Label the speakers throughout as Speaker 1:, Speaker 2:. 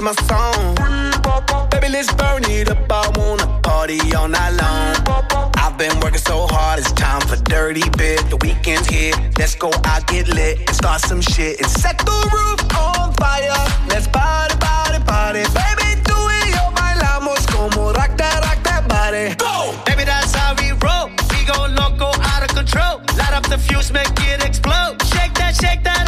Speaker 1: My song. Baby, let's burn it up. I wanna party all night long. I've been working so hard, it's time for dirty bit. The weekend's here. Let's go out, get lit, and start some shit. And set the roof on fire. Let's party, party, party. Baby, do it, yo, bailamos como rock that, rock that body.
Speaker 2: Go.
Speaker 1: Baby, that's how we roll. We go loco, out of control. Light up the fuse, make it explode. Shake that, shake that,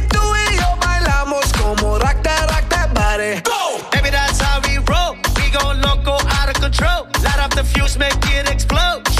Speaker 1: fuse, make it explode.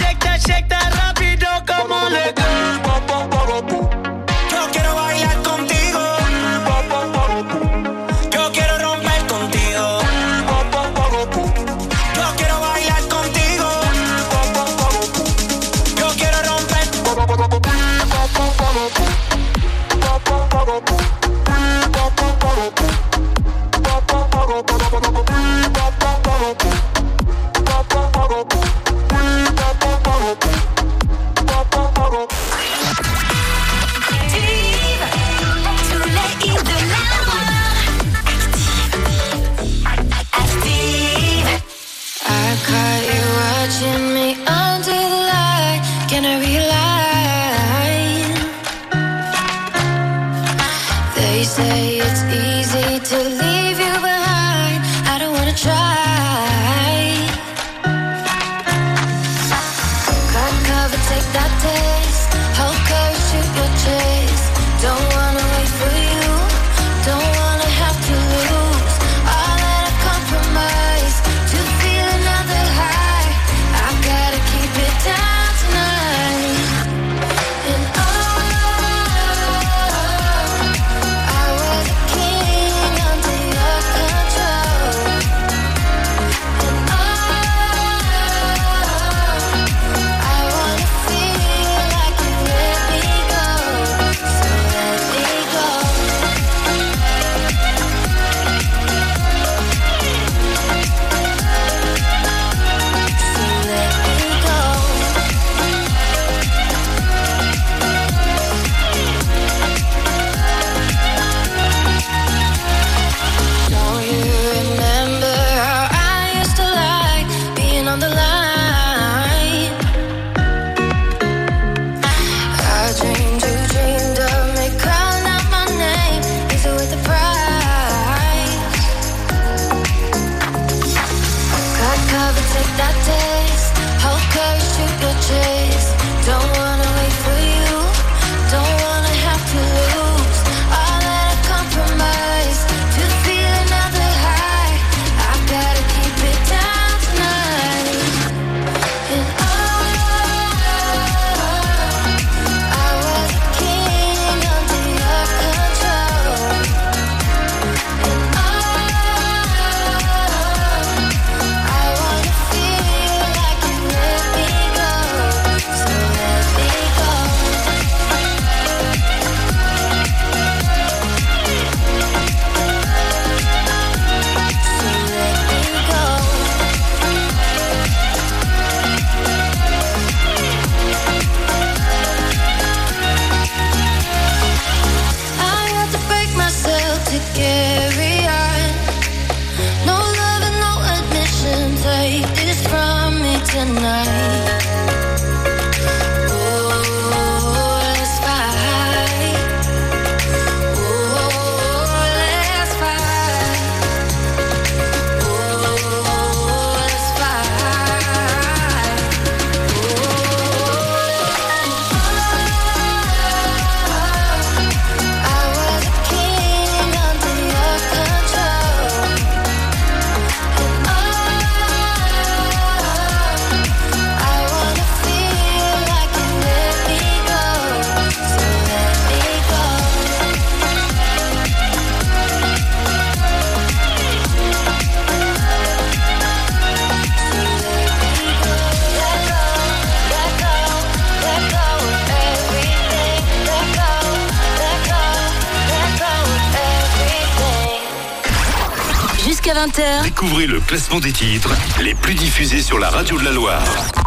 Speaker 3: Classement des titres les plus diffusés sur la radio de la Loire.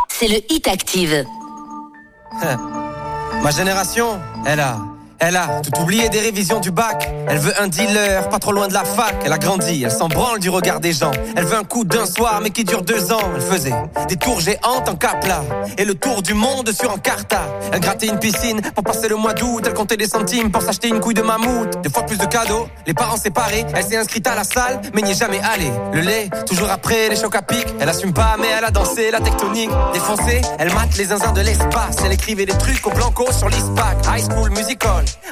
Speaker 4: C'est le Hit Active.
Speaker 5: Ma génération, elle a elle a tout oublié des révisions du bac. Elle veut un dealer, pas trop loin de la fac. Elle a grandi, elle s'en branle du regard des gens. Elle veut un coup d'un soir, mais qui dure deux ans. Elle faisait des tours géantes en capla et le tour du monde sur Encarta. Elle grattait une piscine pour passer le mois d'août. Elle comptait des centimes pour s'acheter une couille de mammouth. Des fois plus de cadeaux, les parents séparés. Elle s'est inscrite à la salle, mais n'y est jamais allée. Le lait, toujours après les chocs à pic. Elle assume pas, mais elle a dansé la tectonique. Défoncée, elle mate les zinzins de l'espace. Elle écrivait des trucs au blanco sur l'ISPAC. High School Musical.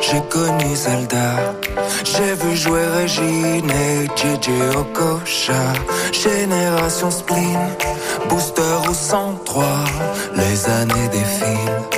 Speaker 6: J'ai connu Zelda. J'ai vu jouer Régine et JJ Okocha. Génération Spleen, Booster au 103. Les années défilent,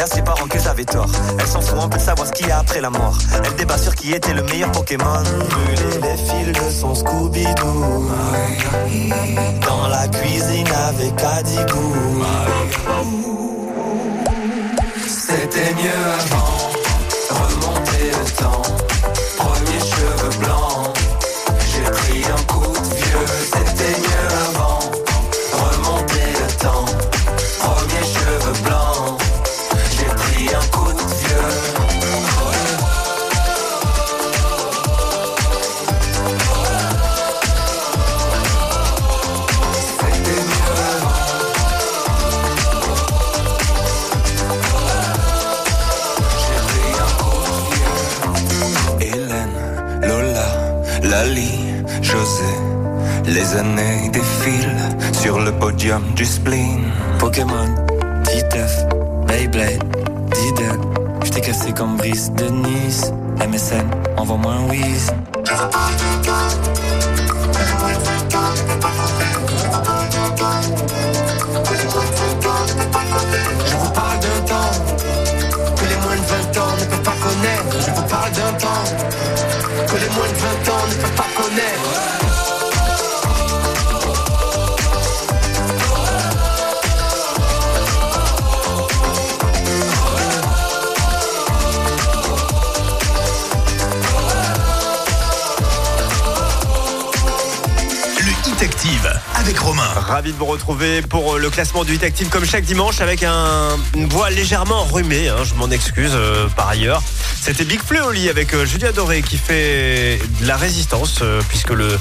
Speaker 7: à ses parents qu'ils avaient tort. Elle s'en fout un peu de savoir ce qu'il y a après la mort. Elle débat sur qui était le meilleur Pokémon. Brûler les fils de son Scooby-Doo. Dans la cuisine avec Adigou.
Speaker 6: C'était mieux avant, Les années défilent sur le podium du spleen.
Speaker 8: Pokémon, Titeuf, Beyblade, Diddle. J't'ai cassé comme Brice de Nice. MSN, envoie-moi un whiz.
Speaker 9: Ravi de vous retrouver pour euh, le classement du Hit comme chaque dimanche avec un, une voix légèrement enrhumée. hein, je m'en excuse euh, par ailleurs. C'était Big Fleu au lit avec euh, Julia Doré qui fait de la résistance euh, puisque le,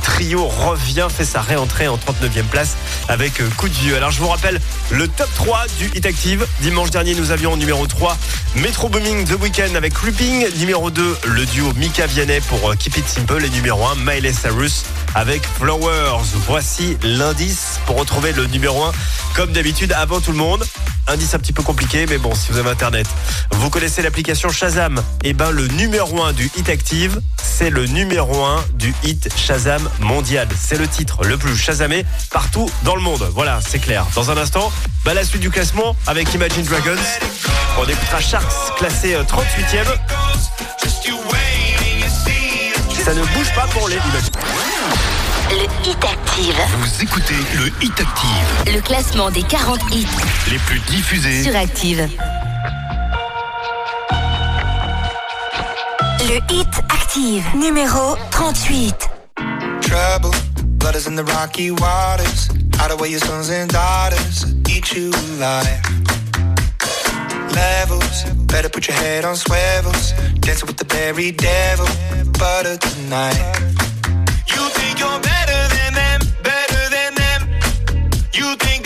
Speaker 9: trio revient, fait sa réentrée en 39e place avec euh, Coup de Vieux. Alors je vous rappelle le top 3 du Hit Active. Dimanche dernier nous avions numéro 3 Metro Booming The Weeknd avec Looping. Numéro 2 le duo Mika Vianney pour Keep It Simple. Et numéro 1 Miley Cyrus avec Flowers. Voici l'indice pour retrouver le numéro 1 comme d'habitude avant tout le monde. Indice un petit peu compliqué, mais bon, si vous avez internet, vous connaissez l'application Shazam. Et ben, le numéro 1 du hit active, c'est le numéro 1 du hit Shazam mondial. C'est le titre le plus Shazamé partout dans le monde. Voilà, c'est clair. Dans un instant, bah, la suite du classement avec Imagine Dragons. On écoutera Sharks classé euh, 38e. Ça ne bouge pas pour les Imagine.
Speaker 10: Le Hit Active.
Speaker 3: Vous écoutez le Hit Active,
Speaker 10: Le classement des 40 hits
Speaker 3: les plus diffusés.
Speaker 10: sur Active. Le Hit Active, numéro 38.
Speaker 11: trouble. Blood is in the rocky waters. Your sons and daughters. Eat you alive. Levels. Better put your head on swivels. Dancing with the devil. Butter tonight. You think you're better than them, better than them. You think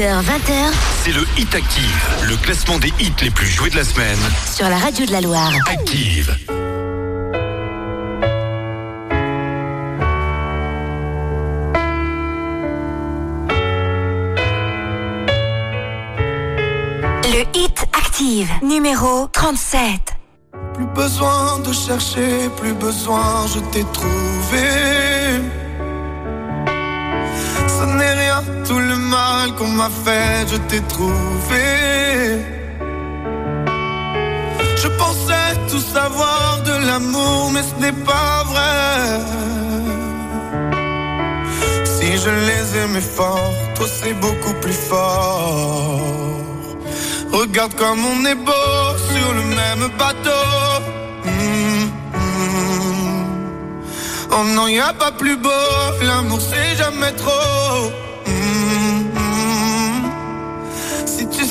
Speaker 3: Dimanche,
Speaker 10: 17h, 20h
Speaker 3: c'est le Hit Active, le classement des hits les plus joués de la semaine.
Speaker 10: sur la radio de la Loire.
Speaker 3: Active.
Speaker 10: Le Hit Active, numéro 37.
Speaker 11: Plus besoin de chercher, plus besoin, je t'ai trouvé. Qu'on m'a fait, je t'ai trouvé. Je pensais tout savoir de l'amour, mais ce n'est pas vrai. Si je les aimais fort, toi c'est beaucoup plus fort. Regarde comme on est beau sur le même bateau. Mm, mm. Oh non, y a pas plus beau, l'amour c'est jamais trop.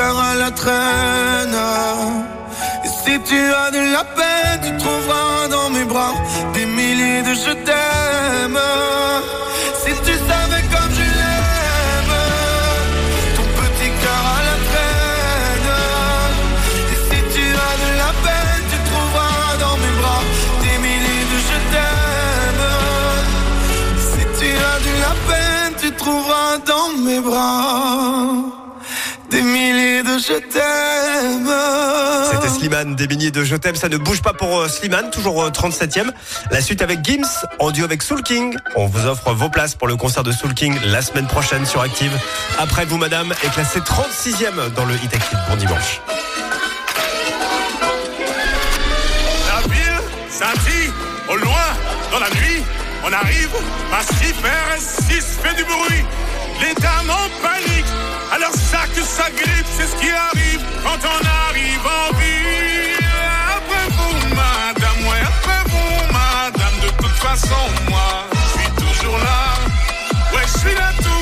Speaker 12: À la traîne. Et si tu as de la peine, tu trouveras dans mes bras des milliers de je t'aime. Je t'aime.
Speaker 9: C'était Slimane, des milliers de Je t'aime, ça ne bouge pas pour euh, Slimane, toujours euh, 37e. La suite avec Gims, en duo avec Soul King. On vous offre vos places pour le concert de Soul King la semaine prochaine sur Active. Après vous, madame, est classée 36e dans le Hit Active. Bon dimanche.
Speaker 13: La ville scintille au loin dans la nuit. On arrive, massif RS6 fait du bruit. Les dames en panique, alors ça que ça grippe, c'est ce qui arrive quand on arrive en ville. Après vous, madame, ouais, après vous, madame, de toute façon, moi, je suis toujours là. Ouais, je suis là tous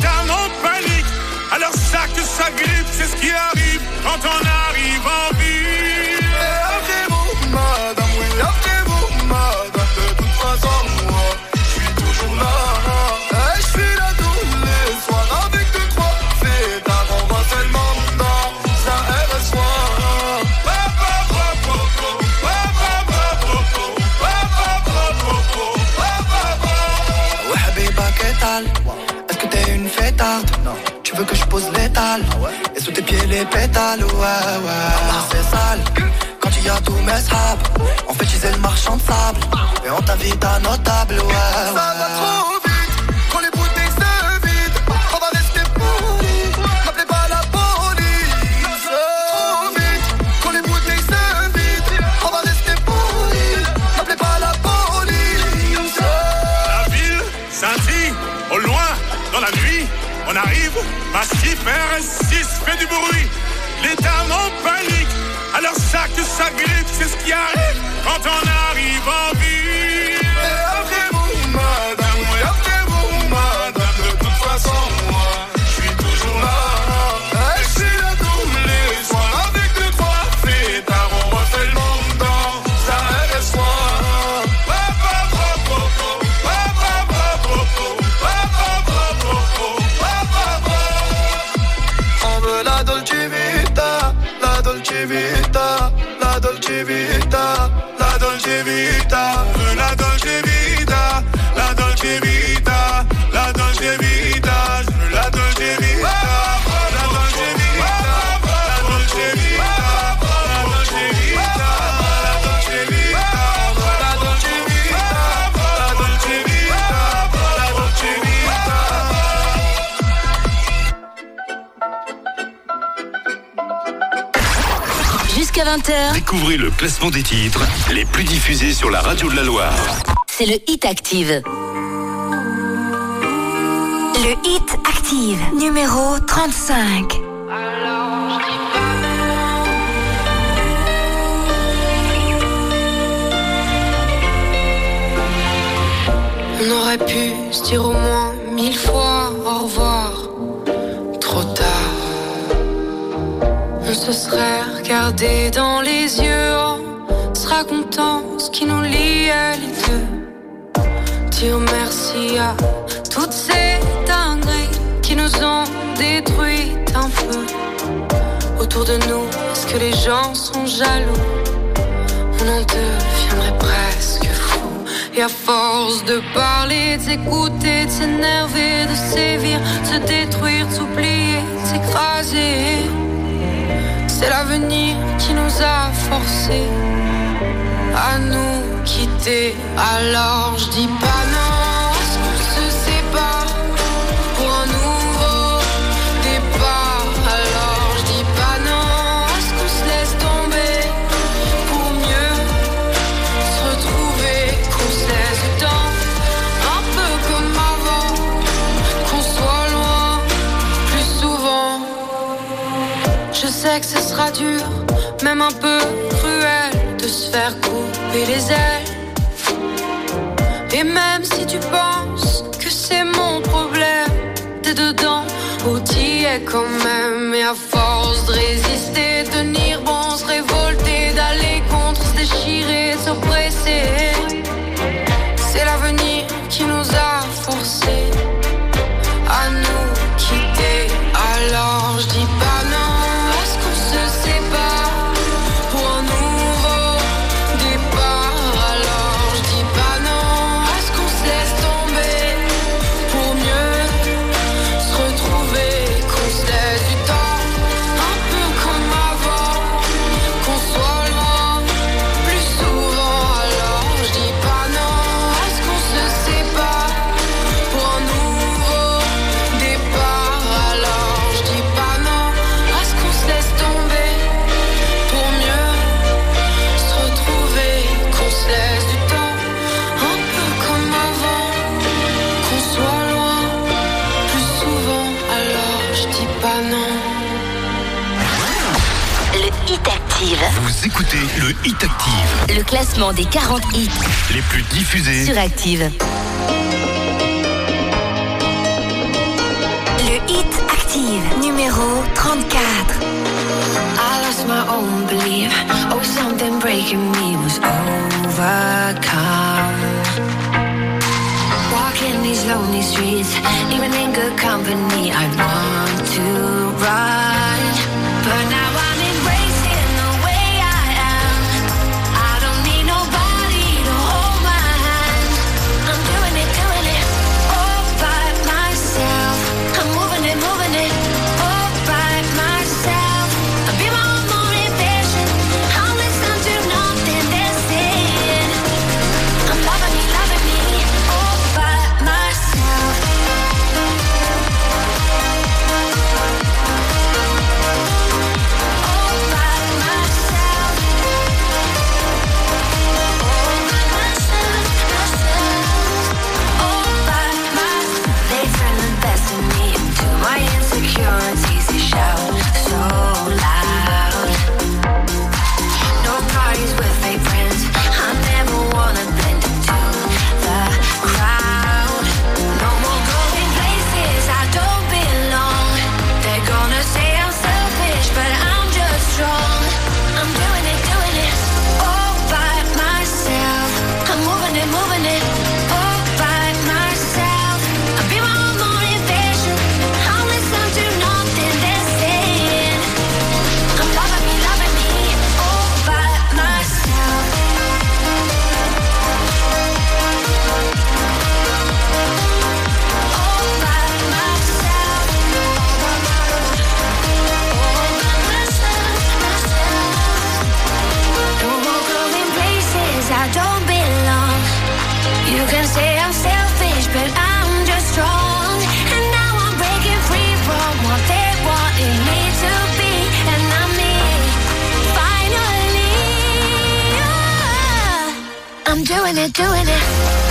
Speaker 13: Dames en panique. Alors ça que ça grippe, c'est ce qui arrive quand on arrive en ville.
Speaker 12: Après vous, madame, oui, après vous, madame, de toute façon, moi, je suis toujours là.
Speaker 14: L'étal Et sous tes pieds les pétales, ouais, ouais. c'est sale. Quand il y a tous mes sables, on fait utiliser le marchand de sable. Et on t'invite à notable, ouais, ouais.
Speaker 12: Ça va trop
Speaker 13: massif RS6 fait du bruit. Les en panique. Alors ça que ça grippe, c'est ce qui arrive quand on arrive
Speaker 15: 20h.
Speaker 3: Découvrez le classement des titres les plus diffusés sur la radio de la Loire.
Speaker 15: C'est le Hit Active. Le Hit Active, numéro 35.
Speaker 16: On aurait pu se dire au moins se serait regardé dans les yeux en se racontant ce qui nous liait les deux. Dire merci à toutes ces dingueries qui nous ont détruites un peu. Autour de nous, est-ce que les gens sont jaloux? On en deviendrait presque fou. Et à force de parler, de s'écouter, de s'énerver, de sévir, de se détruire, de s'oublier, de s'écraser. C'est l'avenir qui nous a forcés à nous quitter. Alors je dis pas non, sais que ce sera dur, même un peu cruel, de se faire couper les ailes. Et même si tu penses que c'est mon problème, t'es dedans ou t'y es quand même. Et à force de résister, tenir bon, se révolter, d'aller contre, se déchirer, s'oppresser. C'est l'avenir qui nous a forcés
Speaker 3: écoutez le Hit Active,
Speaker 15: Le classement des 40 hits
Speaker 3: les plus diffusés.
Speaker 15: sur Active. Le Hit Active, numéro 34.
Speaker 1: I lost my own belief. Oh, something breaking me was overcome. Walking these lonely streets, even in good company, I want it, doing it.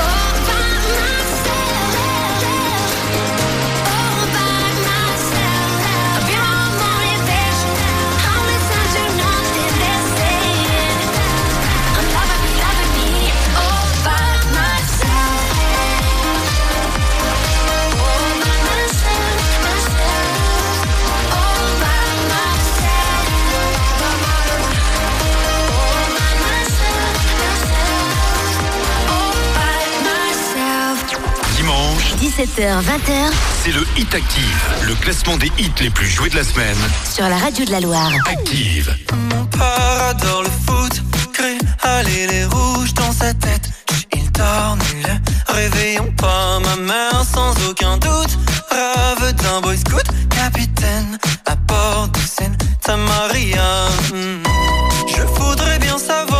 Speaker 4: 20h,
Speaker 3: c'est le Hit Active, le classement des hits les plus joués de la semaine.
Speaker 4: Sur la radio de la Loire.
Speaker 3: Active.
Speaker 17: Mon père adore le foot, gris, allez les rouges dans sa tête. Il tornule, réveillons pas ma mère sans aucun doute. Rave d'un boy scout, capitaine, à bord de scène, ta Maria. Hmm. Je voudrais bien savoir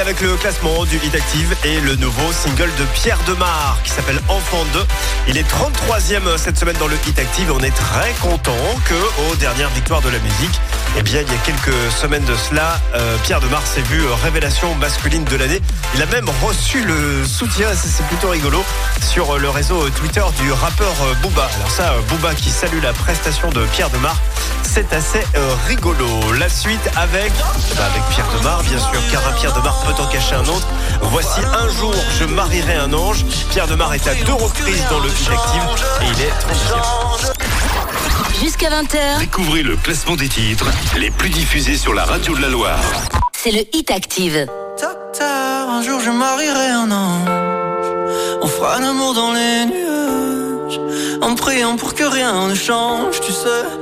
Speaker 9: avec le classement du Hit Active et le nouveau single de Pierre Demar qui s'appelle Enfant 2. Il est 33e cette semaine dans le Hit Active et on est très content que aux dernières victoires de la musique, eh bien il y a quelques semaines de cela, euh, Pierre Demar s'est vu euh, révélation masculine de l'année. Il a même reçu le soutien, c'est plutôt rigolo, sur le réseau Twitter du rappeur euh, Booba. Alors ça, Booba qui salue la prestation de Pierre Demar, c'est assez euh, rigolo. La suite avec, bah, avec Pierre Demar, bien sûr, car un Pierre Demar peut en cacher un autre. Voici un jour, je marierai un ange. Pierre Demar est à deux reprises dans le Hit Active et il est 30e.
Speaker 4: Jusqu'à 20h,
Speaker 3: Découvrez le classement des titres les plus diffusés sur la radio de la Loire.
Speaker 4: c'est le Hit Active.
Speaker 17: Docteur, un jour je marierai un ange. On fera l'amour dans les nuages. En priant pour que rien ne change, tu sais.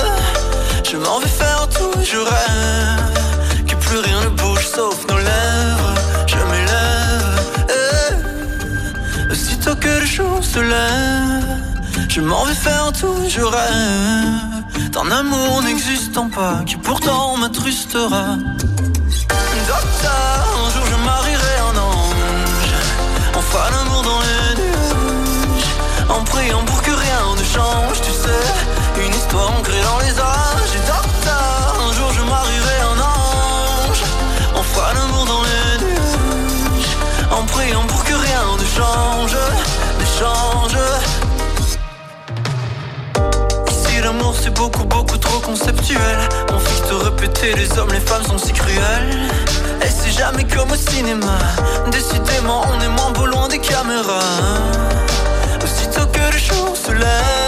Speaker 17: je m'en vais faire tout, je rêve. Que plus rien ne bouge sauf nos lèvres. Je m'élève. eh. Aussitôt que le jour se lève, je m'en vais faire tout, je rêve. D'un amour n'existant pas, qui pourtant m'attrustera. Docteur, un jour je marierai un ange. On fera l'amour dans les nuages. En priant pour que rien ne change, tu sais. Histoire ancrée dans les âges. Et docteur, un jour je marierai un ange. On fera l'amour dans les nuages. En priant pour que rien ne change, ne change. Ici l'amour c'est beaucoup beaucoup trop conceptuel. On fixe de répéter les hommes, les femmes sont si cruels. Et c'est jamais comme au cinéma. Décidément on est moins beau loin des caméras. Aussitôt que le jour se lève,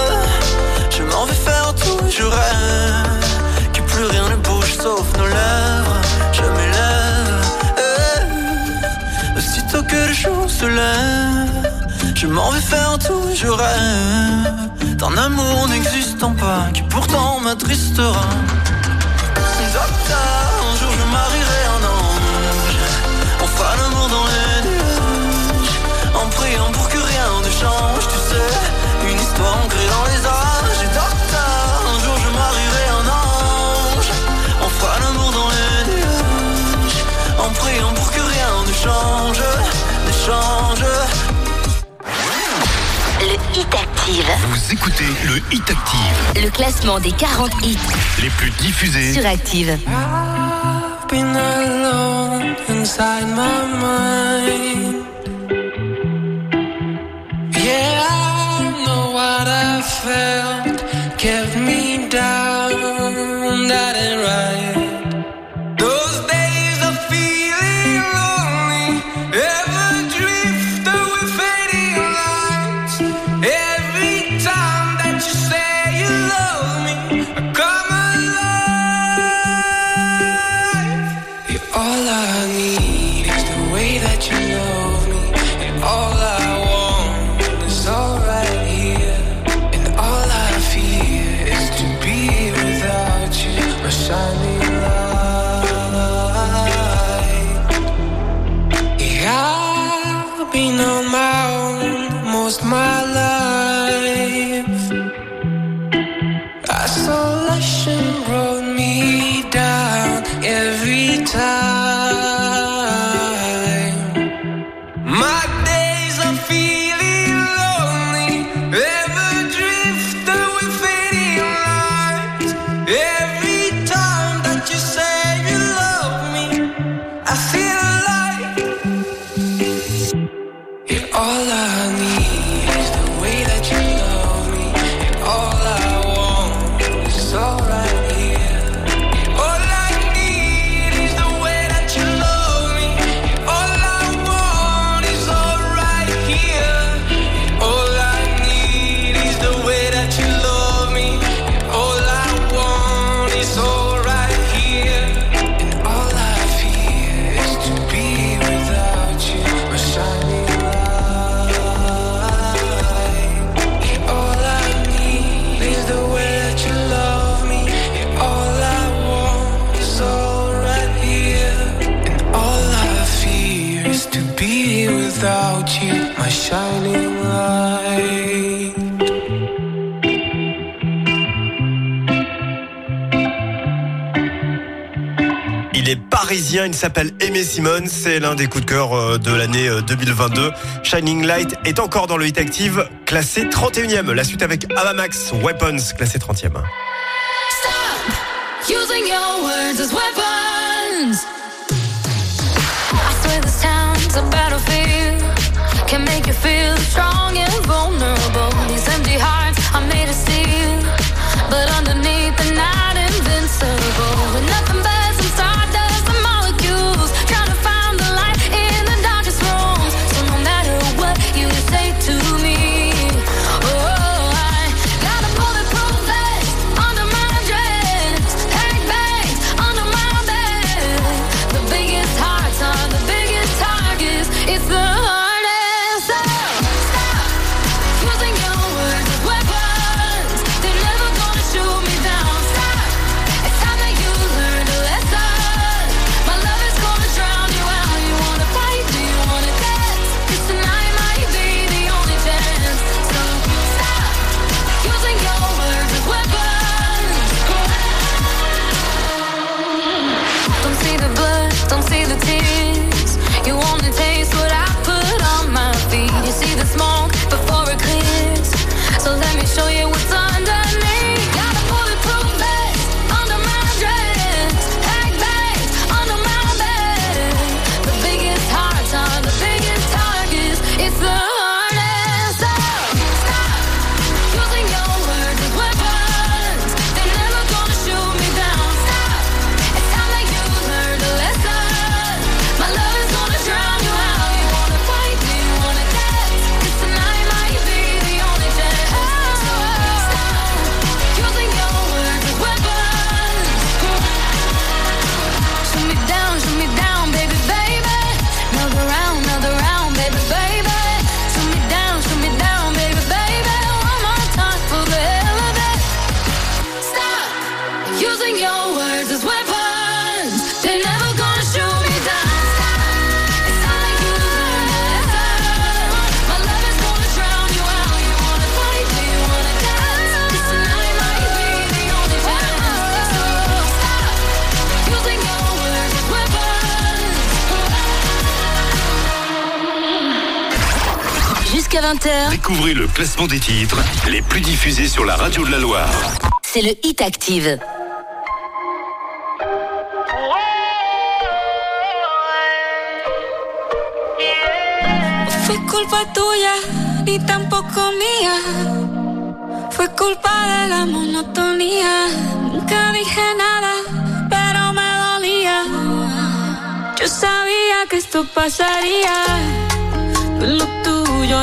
Speaker 17: sauf nos lèvres. Je m'élève. eh. Aussitôt que le jour se lève, je m'en vais faire tout, je rêve. D'un amour n'existant pas, qui pourtant m'attristera. Docteur, un jour je marierai un ange. On fera l'amour dans les nuages. En priant pour que rien ne change, tu sais. Une histoire ancrée dans les change, ne change.
Speaker 4: Le Hit Active.
Speaker 3: Vous écoutez le Hit Active.
Speaker 4: Le classement des 40 hits
Speaker 3: Les plus diffusés.
Speaker 4: sur Active.
Speaker 6: I've been alone inside my mind.
Speaker 9: Il s'appelle Aimé Simone, c'est l'un des coups de cœur euh, de l'année euh, 2022. Shining Light est encore dans le hit active, classé 31e. La suite avec Avamax Weapons, classé 30e.
Speaker 1: Using your words as weapons. I swear this town's a battlefield. Can make you feel strong and vulnerable.
Speaker 4: 18h.
Speaker 3: Découvrez le classement des titres les plus diffusés sur la radio de la Loire.
Speaker 4: C'est le Hit Active.
Speaker 10: Fue culpa tuya, ni tampoco mía. Fue culpa de la monotonía. Nunca dije nada, pero me dolía. Yo sabía que esto pasaría.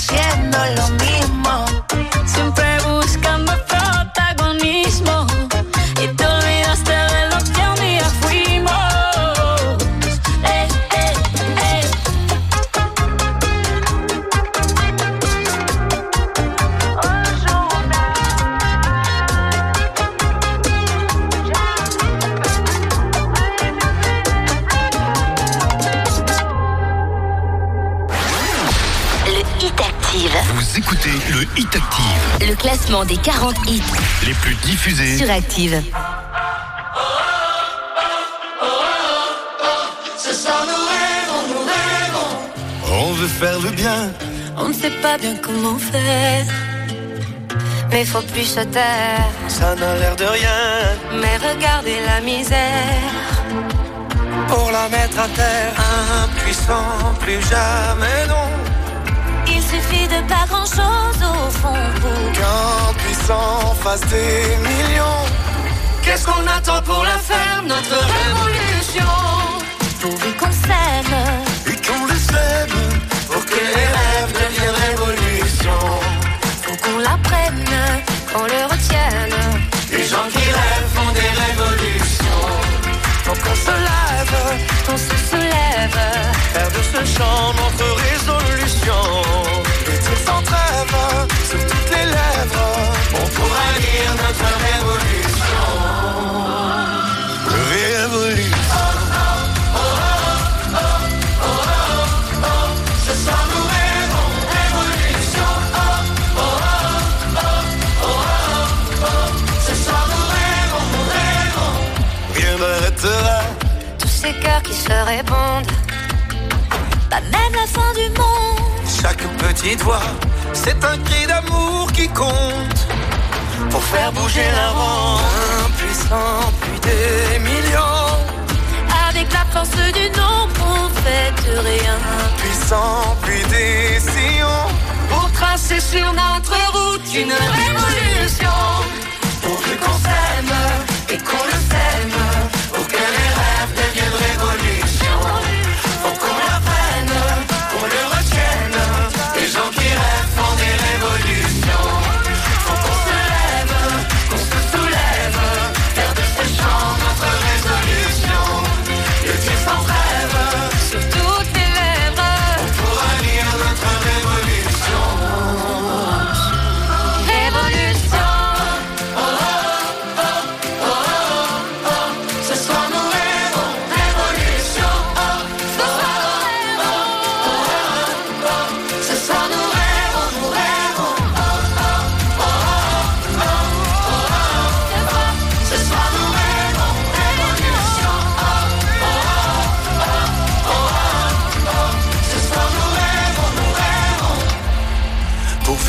Speaker 18: haciendo
Speaker 4: classement des 40 hits
Speaker 3: les plus diffusés.
Speaker 4: sur Active.
Speaker 1: Ce soir nous rêvons, nous rêvons.
Speaker 19: On veut faire le bien.
Speaker 10: On ne sait pas bien comment faire. Mais faut plus se taire.
Speaker 19: Ça n'a l'air de rien.
Speaker 10: Mais regardez la misère.
Speaker 19: Pour la mettre à terre, impuissant, plus jamais non.
Speaker 10: Suffit de pas grand chose au fond pour
Speaker 19: Qu'un puissant fasse des millions.
Speaker 10: Qu'est-ce qu'on attend pour la faire, notre révolution? Pourvu qu'on s'aime,
Speaker 19: Et qu'on le sème pour que les rêves deviennent révolution.
Speaker 10: faut qu'on la prenne, qu'on le retienne.
Speaker 19: Les gens qui rêvent font des révolutions. Faut qu'on se lève,
Speaker 10: Qu'on se soulève,
Speaker 19: faire de ce chant notre résolution. Tir sans trêve sur toutes les lèvres. On pourra lire notre révolution.
Speaker 10: Répondent. Pas même la fin du monde.
Speaker 19: Chaque petite voix, c'est un cri d'amour qui compte. Pour faire bouger la ronde. Impuissant, plus des millions.
Speaker 10: Avec la force du nombre, on fait rien.
Speaker 19: Puissant, puis des sillons.
Speaker 10: Pour tracer sur notre route une révolution.
Speaker 19: Pourvu qu'on s'aime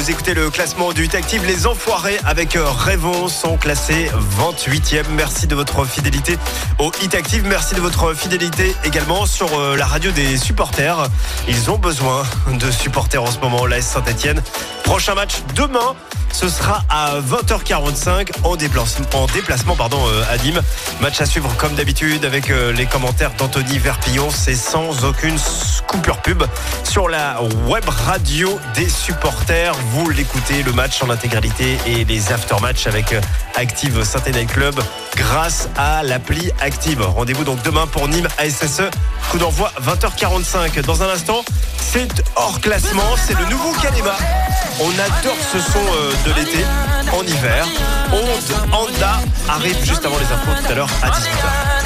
Speaker 9: Vous écoutez le classement du Hit Active. Les enfoirés avec Rêvons sont classés 28e. Merci de votre fidélité au Hit Active. Merci de votre fidélité également sur euh, la radio des supporters. Ils ont besoin de supporters en ce moment, l'AS Saint-Etienne. Prochain match demain. Ce sera à 20h45 en déplacement, en euh, à Nîmes. Match à suivre comme d'habitude avec euh, les commentaires d'Anthony Verpillon. C'est sans aucune coupure pub sur la web radio des supporters. Vous l'écoutez, le match en intégralité et les after-match avec euh, Active Saint-Étienne Club grâce à l'appli Active. Rendez-vous donc demain pour Nîmes ASSE. Coup d'envoi 20h45. Dans un instant, c'est hors classement. C'est le nouveau Kalema. On adore ce son euh, de l'été en hiver. Onde Honda arrive juste avant les infos tout à l'heure à 18h.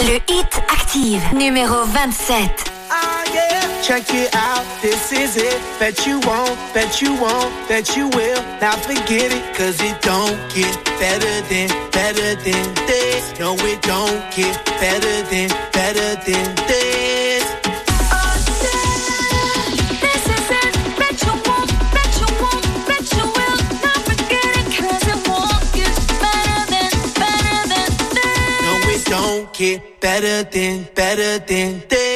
Speaker 15: Le Hit Active, numéro 27.
Speaker 11: Ah, yeah. Check it out, this is it. Bet you won't, bet you won't, bet you will. Now forget it, cause it don't get better than, better than this. No, it don't get better than, better than this. This is it, bet you, bet you won't, bet you will Now forget it, won't
Speaker 1: get better than better than.
Speaker 11: No, it don't get better than, better than this.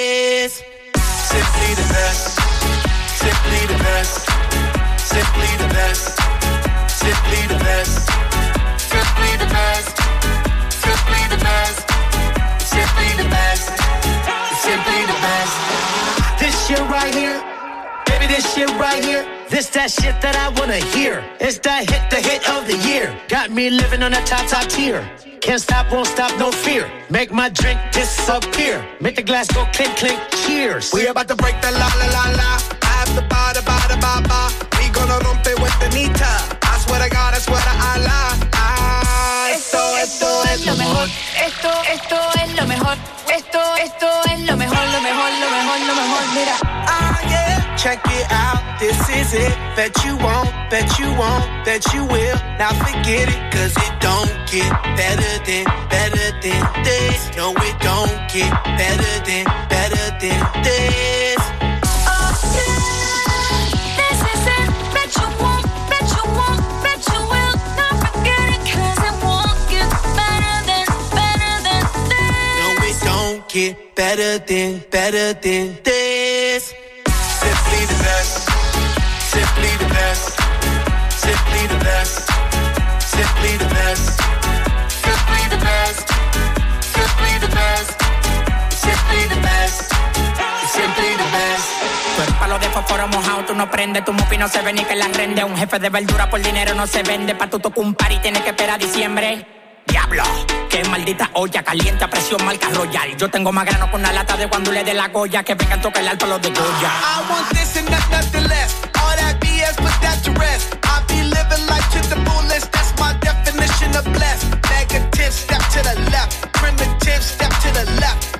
Speaker 19: Simply the best. Simply the best. Simply the best. Simply the best. Simply the best. Simply the best. Simply the best. Simply the best.
Speaker 11: This shit right here, baby, this shit right here. This that shit that I wanna hear. It's that hit, the hit of the year. Got me living on a top, top tier. Can't stop, won't stop, no fear. Make my drink disappear. Make the glass go clink, clink, cheers.
Speaker 19: We about to break the la la la la. I have the ba da ba da ba ba. We gonna rompe with the nita. I swear to God, I swear to Allah. Ah, esto, esto es lo mejor.
Speaker 20: Esto, esto es lo mejor. Esto, esto es lo mejor, lo mejor, lo mejor, lo mejor. Mira.
Speaker 11: Ah, yeah. Check it out, this is it. Bet you won't, bet you won't, bet you will. Now forget it, cause it don't get better than, better than this. No, it don't get better than, better than this. No, it don't get better than, better than this.
Speaker 19: Simply the best. Simply the best. Simply the best. Simply the best. Simply the best. Simply the best. Simply the best. Simply the best.
Speaker 21: Palo de fósforo mojado, tú no prendes, tu mufi no se ve ni que la rende. Un jefe de verdura por dinero no se vende. Pa' tu tocar un y tienes que esperar diciembre. Diablo, qué maldita olla caliente a presión marca royal. Yo tengo más grano con una lata de cuando le dé la goya que vengan toca el alto los de Goya.
Speaker 11: I want this and not nothing less. All that BS, put that to rest. I be living life to the fullest. That's my definition of blessed. Negative, step to the left. Primitive, step to the left.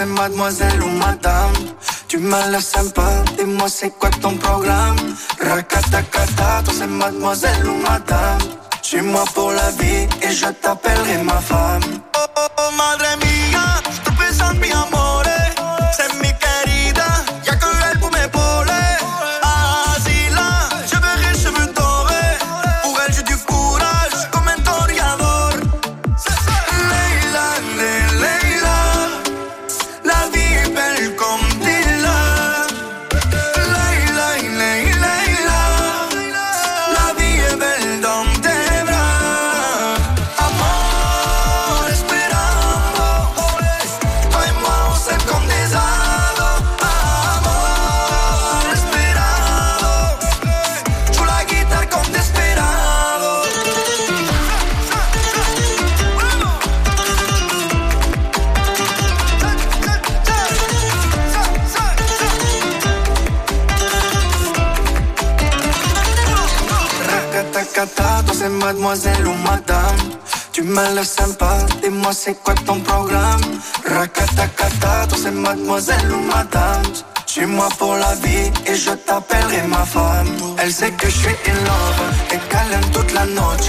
Speaker 4: C'est mademoiselle ou madame. Tu m'as l'air sympa, dis-moi c'est quoi ton programme? Racatacata, toi c'est mademoiselle ou madame. Suis-moi pour la vie et je t'appellerai ma femme.
Speaker 22: Oh, oh, oh, madre mía, c'est
Speaker 4: quoi ton programme? Racatacata, toi c'est mademoiselle ou madame. Suis-moi pour la vie et je t'appellerai ma femme. Elle sait que je suis in love et qu'elle aime toute la noche.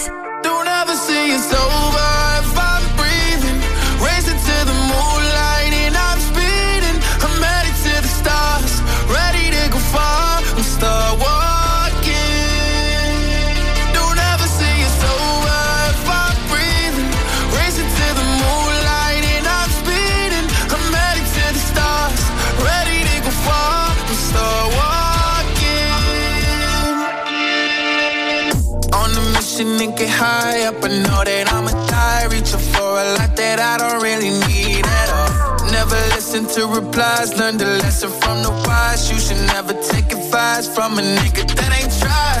Speaker 22: To replies. Learn the lesson from the wise. You should never take advice from a nigga that ain't tried.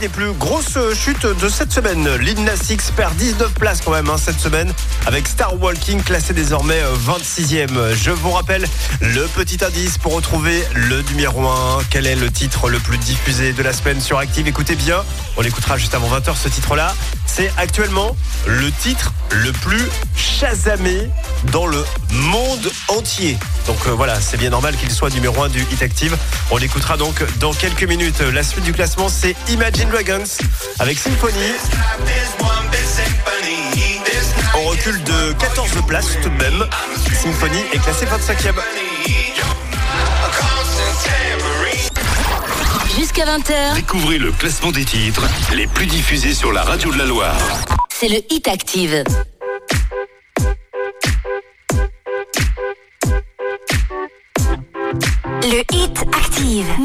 Speaker 9: Des plus grosses chutes de cette semaine. Lil Nas X perd 19 places quand même hein, cette semaine avec Star Walking classé désormais euh, 26e. Je vous rappelle le petit indice pour retrouver le numéro 1. Quel est le titre le plus diffusé de la semaine sur Active? Écoutez bien, on l'écoutera juste avant 20h ce titre-là. C'est actuellement le titre le plus chasamé dans le monde entier. Donc euh, voilà, c'est bien normal qu'il soit numéro 1 du Hit Active. On l'écoutera donc dans quelques minutes. La suite du classement, c'est Imagine Dragons avec Symphony. On recule de 14 places tout de même. Symphony est classé 25e.
Speaker 4: Jusqu'à 20h,
Speaker 3: Découvrez le classement des titres les plus diffusés sur la radio de la Loire.
Speaker 4: c'est le Hit Active.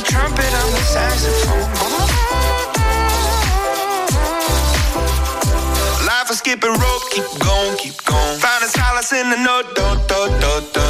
Speaker 2: the trumpet on the saxophone. Life is skipping rope, keep going, keep going. Finding solace in the note, do, do, do, do.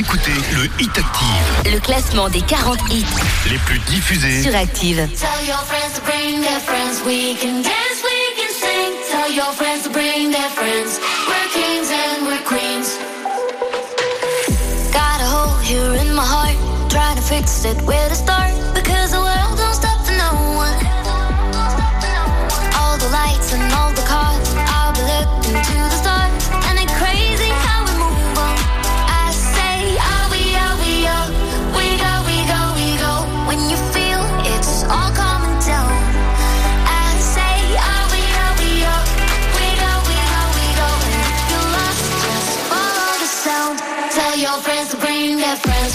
Speaker 3: Écoutez le Hit Active,
Speaker 4: le classement des 40 hits
Speaker 3: les plus diffusés
Speaker 4: sur Active.
Speaker 23: Tell your friends to bring their friends. We can dance, we can sing. Tell your friends to bring their friends. We're kings and we're queens.
Speaker 24: Got a hole here in my heart. Trying to fix it where to start.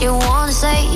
Speaker 24: you wanna say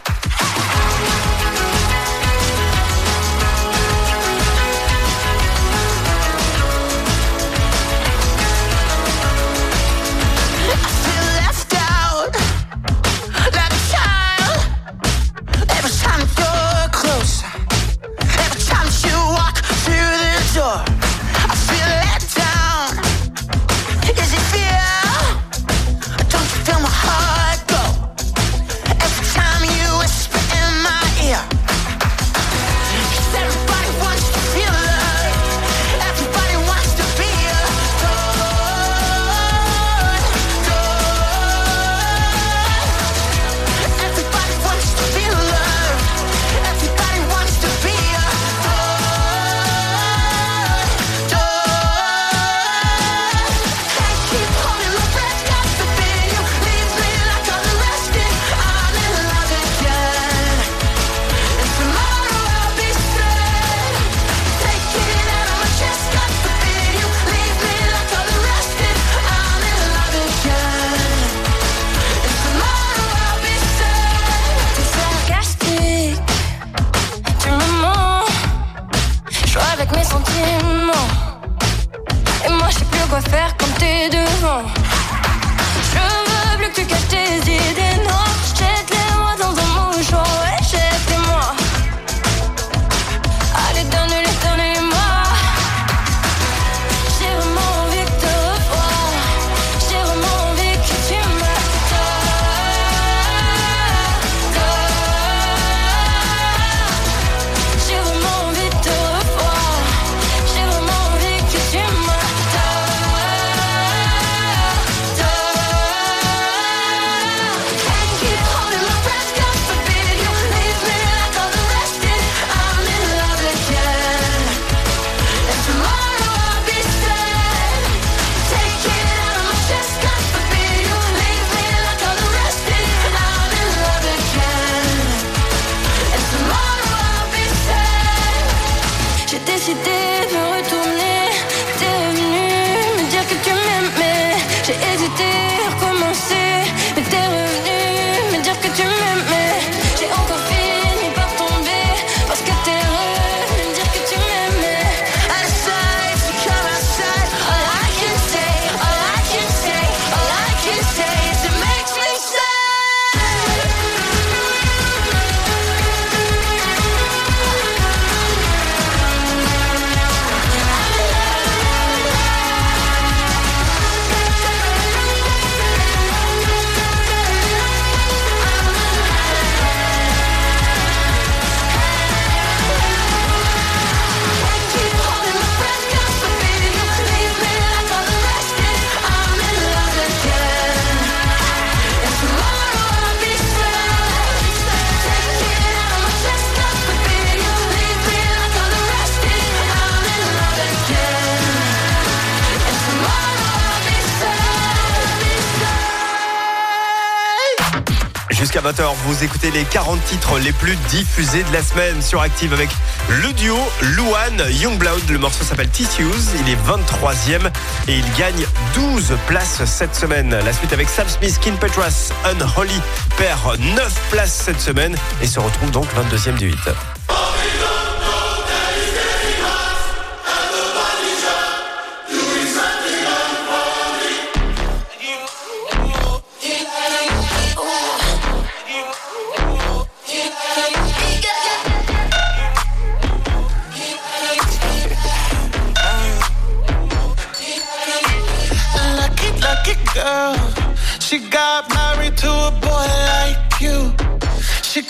Speaker 9: vous écoutez les 40 titres les plus diffusés de la semaine sur Active avec le duo Luan Youngblood. Le morceau s'appelle Tissues. Il est 23e et il gagne 12 places cette semaine. La suite avec Sam Smith, Kim Petras, Unholy perd 9 places cette semaine et se retrouve donc 22e du 8.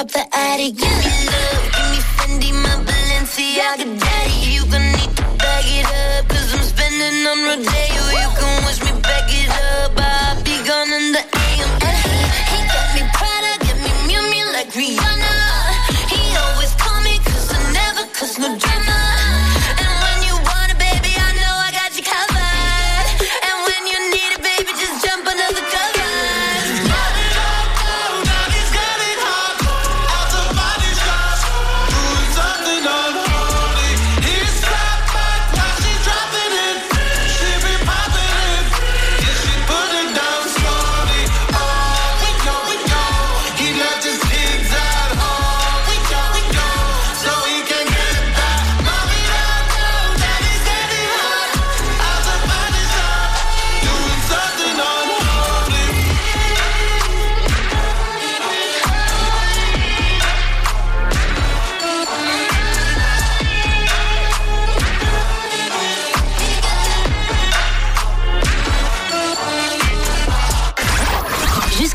Speaker 19: up the
Speaker 1: attic. Give me love, give me Fendi, my Balenciaga.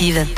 Speaker 10: Active.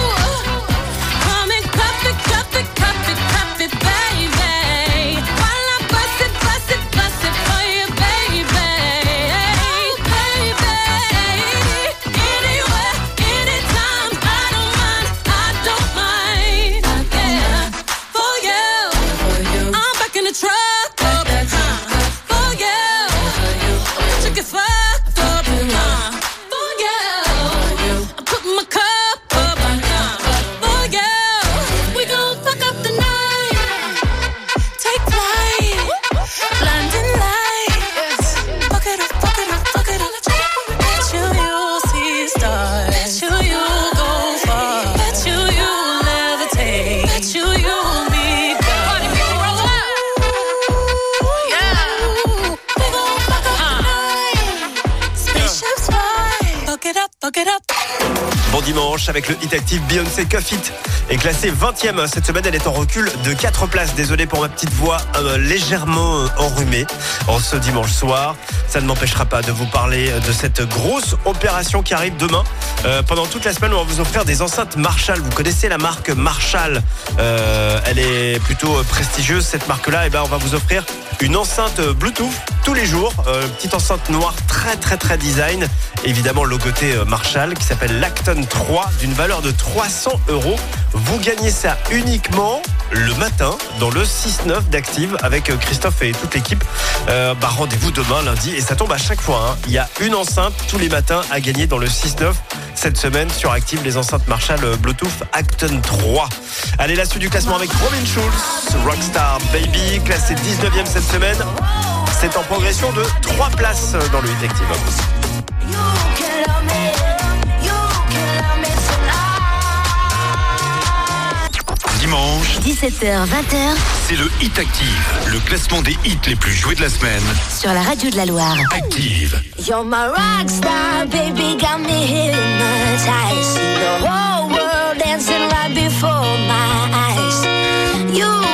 Speaker 9: avec le hit actif Beyoncé Cuff It est classée 20e cette semaine. Elle est en recul de 4 places. Désolé pour ma petite voix euh, légèrement euh, enrhumée en ce dimanche soir. Ça ne m'empêchera pas de vous parler euh, de cette grosse opération qui arrive demain. Pendant toute la semaine, on va vous offrir des enceintes Marshall. Vous connaissez la marque Marshall Elle est plutôt prestigieuse cette marque-là. Et ben, on va vous offrir une enceinte Bluetooth tous les jours. Euh, petite enceinte noire très très très design. Évidemment logoté euh, Marshall qui s'appelle l'Acton 3 d'une valeur de 300 euros. Vous gagnez ça uniquement le matin dans le 6-9 d'Active avec euh, Christophe et toute l'équipe. Bah, rendez-vous demain lundi et ça tombe à chaque fois. Hein. Il y a une enceinte tous les matins à gagner dans le 6-9 cette semaine sur Active les enceintes Marshall Bluetooth Acton 3. Allez, la suite du classement avec Robin Schulz, Rockstar Baby, classé 19e cette semaine. C'est en progression de 3 places dans le Hit Active.
Speaker 3: Dimanche,
Speaker 10: 17h, 20h
Speaker 3: c'est le Hit Active, le classement des hits les plus joués de la semaine.
Speaker 10: sur la radio de la Loire.
Speaker 3: Active.
Speaker 1: You're my rock star, baby, got me hypnotized. See the whole world dancing right before my eyes. You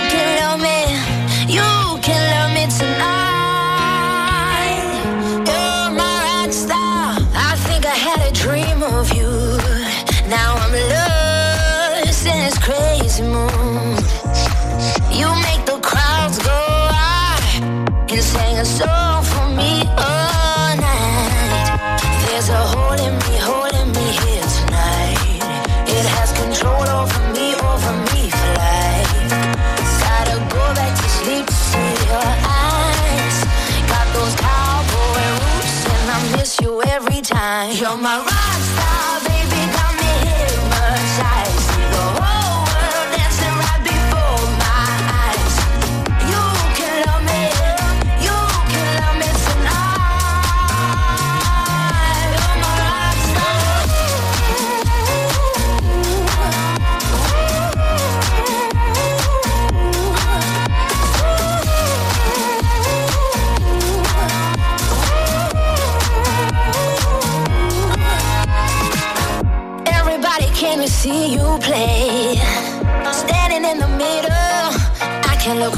Speaker 1: time. You're my rock see you play. Standing in the middle, I can't look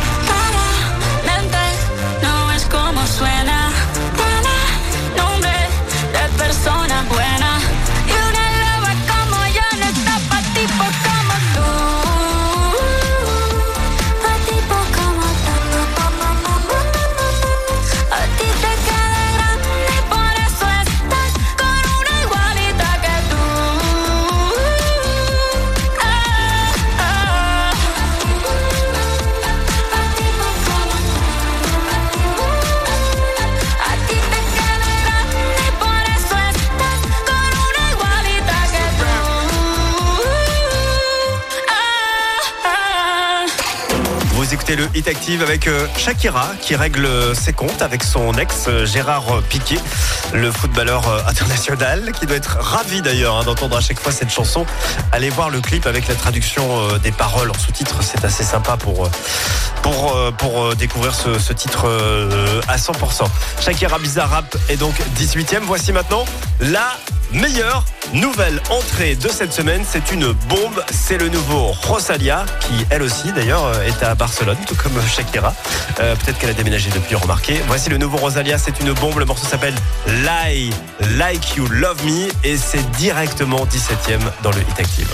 Speaker 24: Avec euh, Shakira qui règle euh, ses comptes avec son ex euh, Gérard Piquet, le footballeur international, qui doit être ravi d'ailleurs hein, d'entendre à chaque fois cette chanson. Allez voir le clip avec la traduction des paroles en sous-titres, c'est assez sympa pour, pour, pour découvrir ce, titre à 100%. Shakira Bizarre Rap est donc 18e. Voici maintenant la meilleure nouvelle entrée de cette semaine. C'est une bombe. C'est le nouveau Rosalia, qui elle aussi d'ailleurs est à Barcelone, tout comme Euh, Peut-être qu'elle a déménagé depuis, remarquez. Voici le nouveau Rosalia. C'est une bombe. Le morceau s'appelle Lie, Like You Love Me. Et c'est directement 17e dans le Hit Active.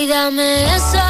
Speaker 10: Ay, dame esa,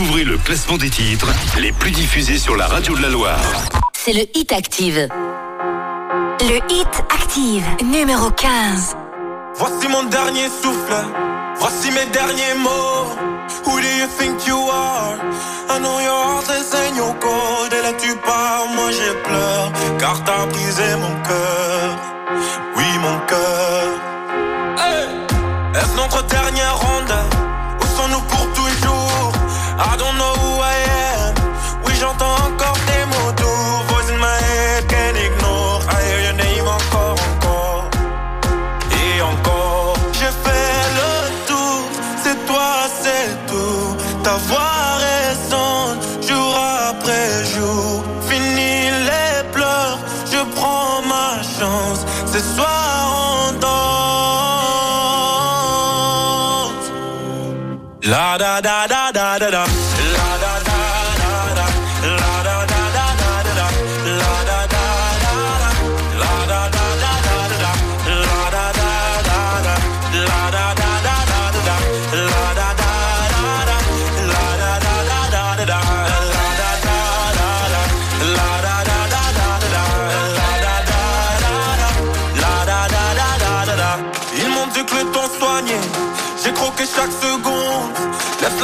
Speaker 3: Découvrez le classement des titres les plus diffusés sur la radio de la Loire.
Speaker 22: C'est le Hit Active. Le Hit Active, numéro 15.
Speaker 25: Voici mon dernier souffle, voici mes derniers mots. Who do you think you are? I know your heart is in your cold. Et là tu pars, moi j'ai pleure, car t'as brisé mon cœur. da da da da da da.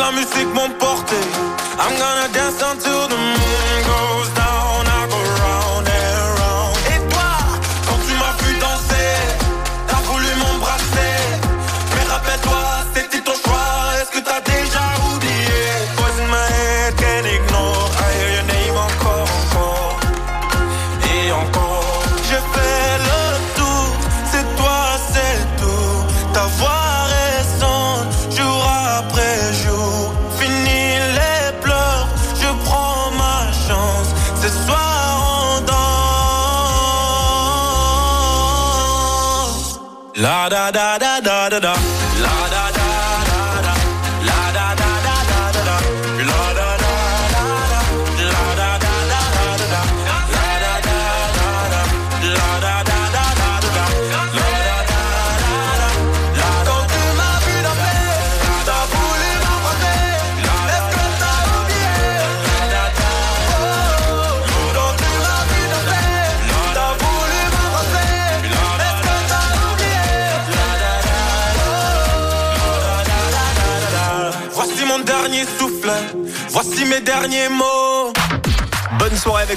Speaker 25: la musique m'emporter.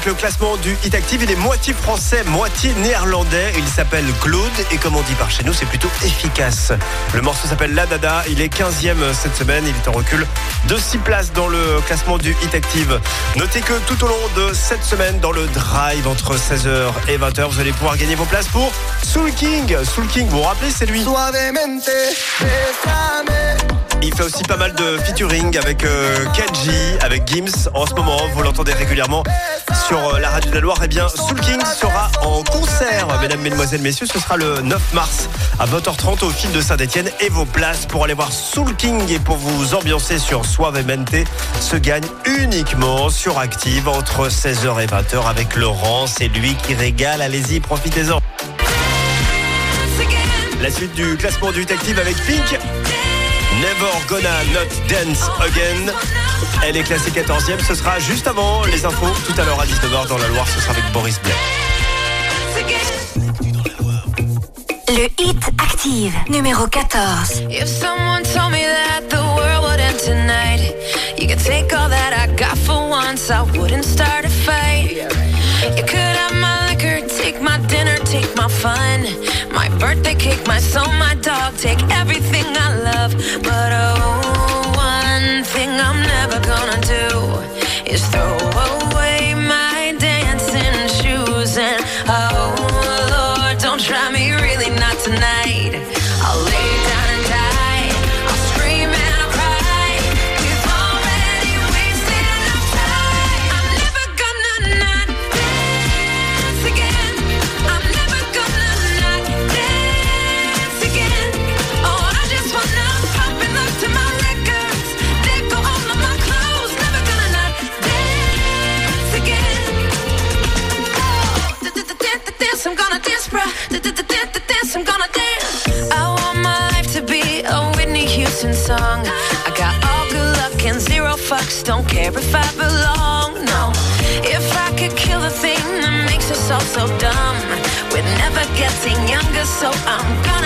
Speaker 25: Le
Speaker 9: classement du Hit Active. Il est moitié français, moitié néerlandais. Il s'appelle Claude et comme on dit par chez nous, c'est plutôt efficace. Le morceau s'appelle La Dada. Il est 15e cette semaine. Il est en recul de 6 places dans le classement du Hit Active. Notez que tout au long de cette semaine, dans le drive entre 16h et 20h, vous allez pouvoir gagner vos places pour Soul King. Soul King, vous vous rappelez, c'est lui. Il fait aussi pas mal de featuring avec euh, Kenji, avec Gims. En ce moment, vous l'entendez régulièrement sur euh, la radio de la Loire. Eh bien, Soul King sera en concert, mesdames, mesdemoiselles, messieurs. Ce sera le 9 mars à 20h30 au fil de Saint-Etienne. Et vos places pour aller voir Soul King et pour vous ambiancer sur Suavemente se gagnent uniquement sur Active entre 16h et 20h avec Laurent. C'est lui qui régale. Allez-y, profitez-en. La suite du classement du Active avec Pink. Never Gonna Not Dance Again. Elle est classée 14e. Ce sera juste avant les infos. Tout à l'heure à 19h dans la Loire. Ce sera avec Boris Blais.
Speaker 15: Le Hit Active, numéro 14.
Speaker 1: If someone told me that the world would end tonight, you could take all that I got for once, I wouldn't start a fight. You could have my liquor, take my dinner, take my fun, my birthday cake, my soul, my dog, take everything I love. But oh, I'm gonna dance. I want my life to be a Whitney Houston song. I got all good luck and zero fucks. Don't care if I belong. No, if I could kill the thing that makes us all so dumb, we're never getting younger, so I'm gonna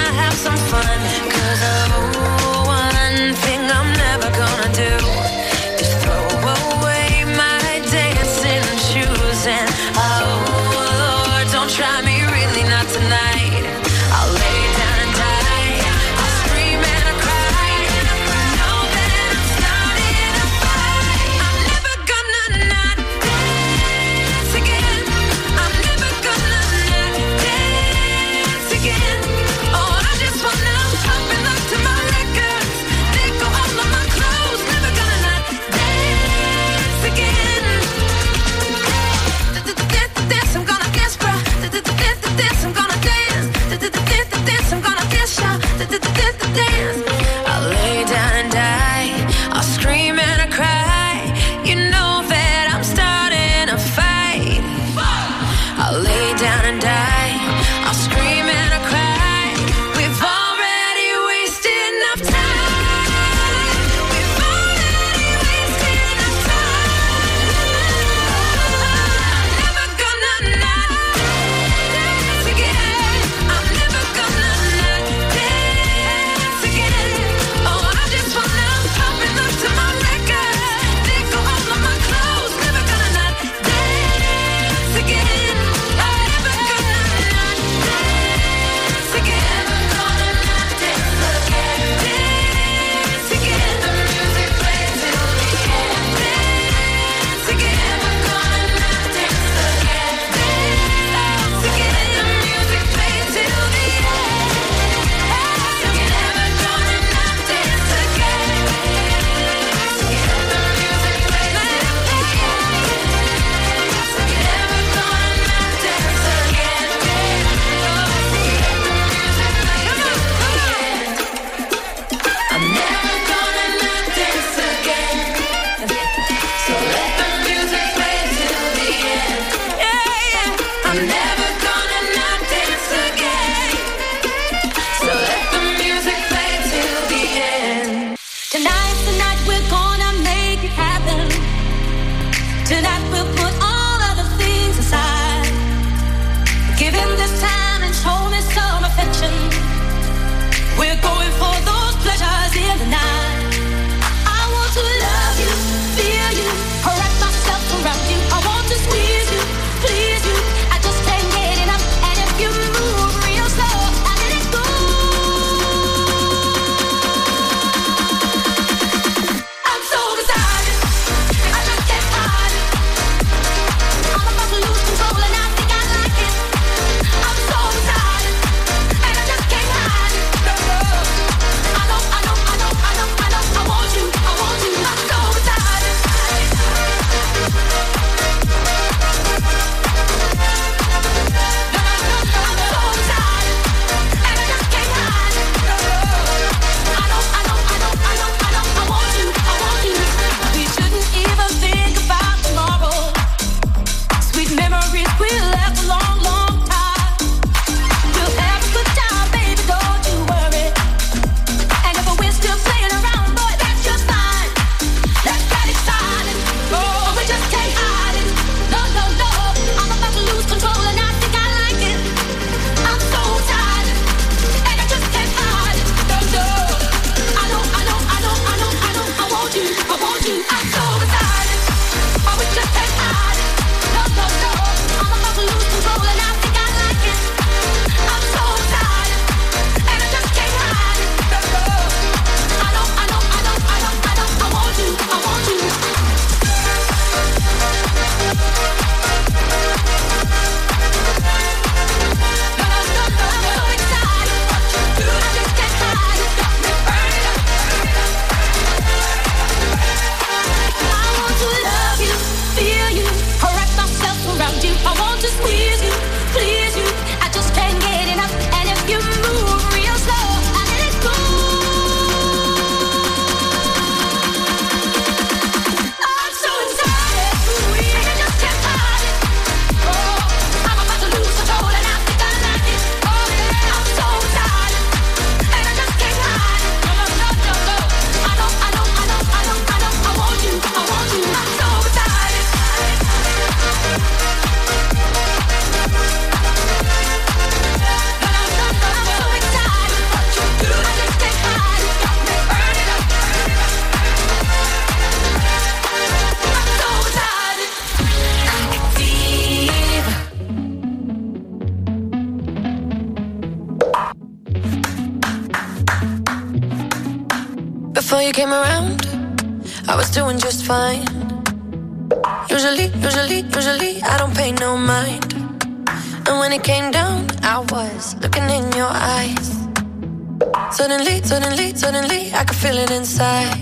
Speaker 26: Suddenly, suddenly, suddenly, I could feel it inside.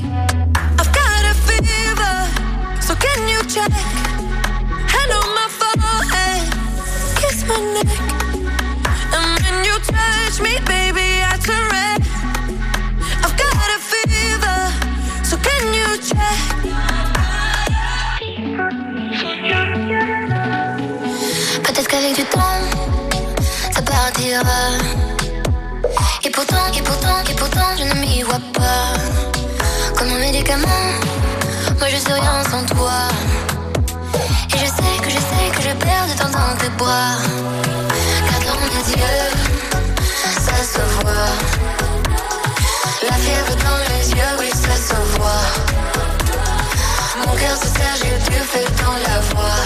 Speaker 26: I've got a fever, so can you check? Hand on my forehead, kiss my neck. And when you touch me, baby,
Speaker 24: Moi je suis rien sans toi. Et je sais que je sais que je perds de temps dans tes bras. Car dans mes yeux, ça se voit. La fièvre dans les yeux, oui, ça se voit. Mon cœur se serre, j'ai du feu dans la voix.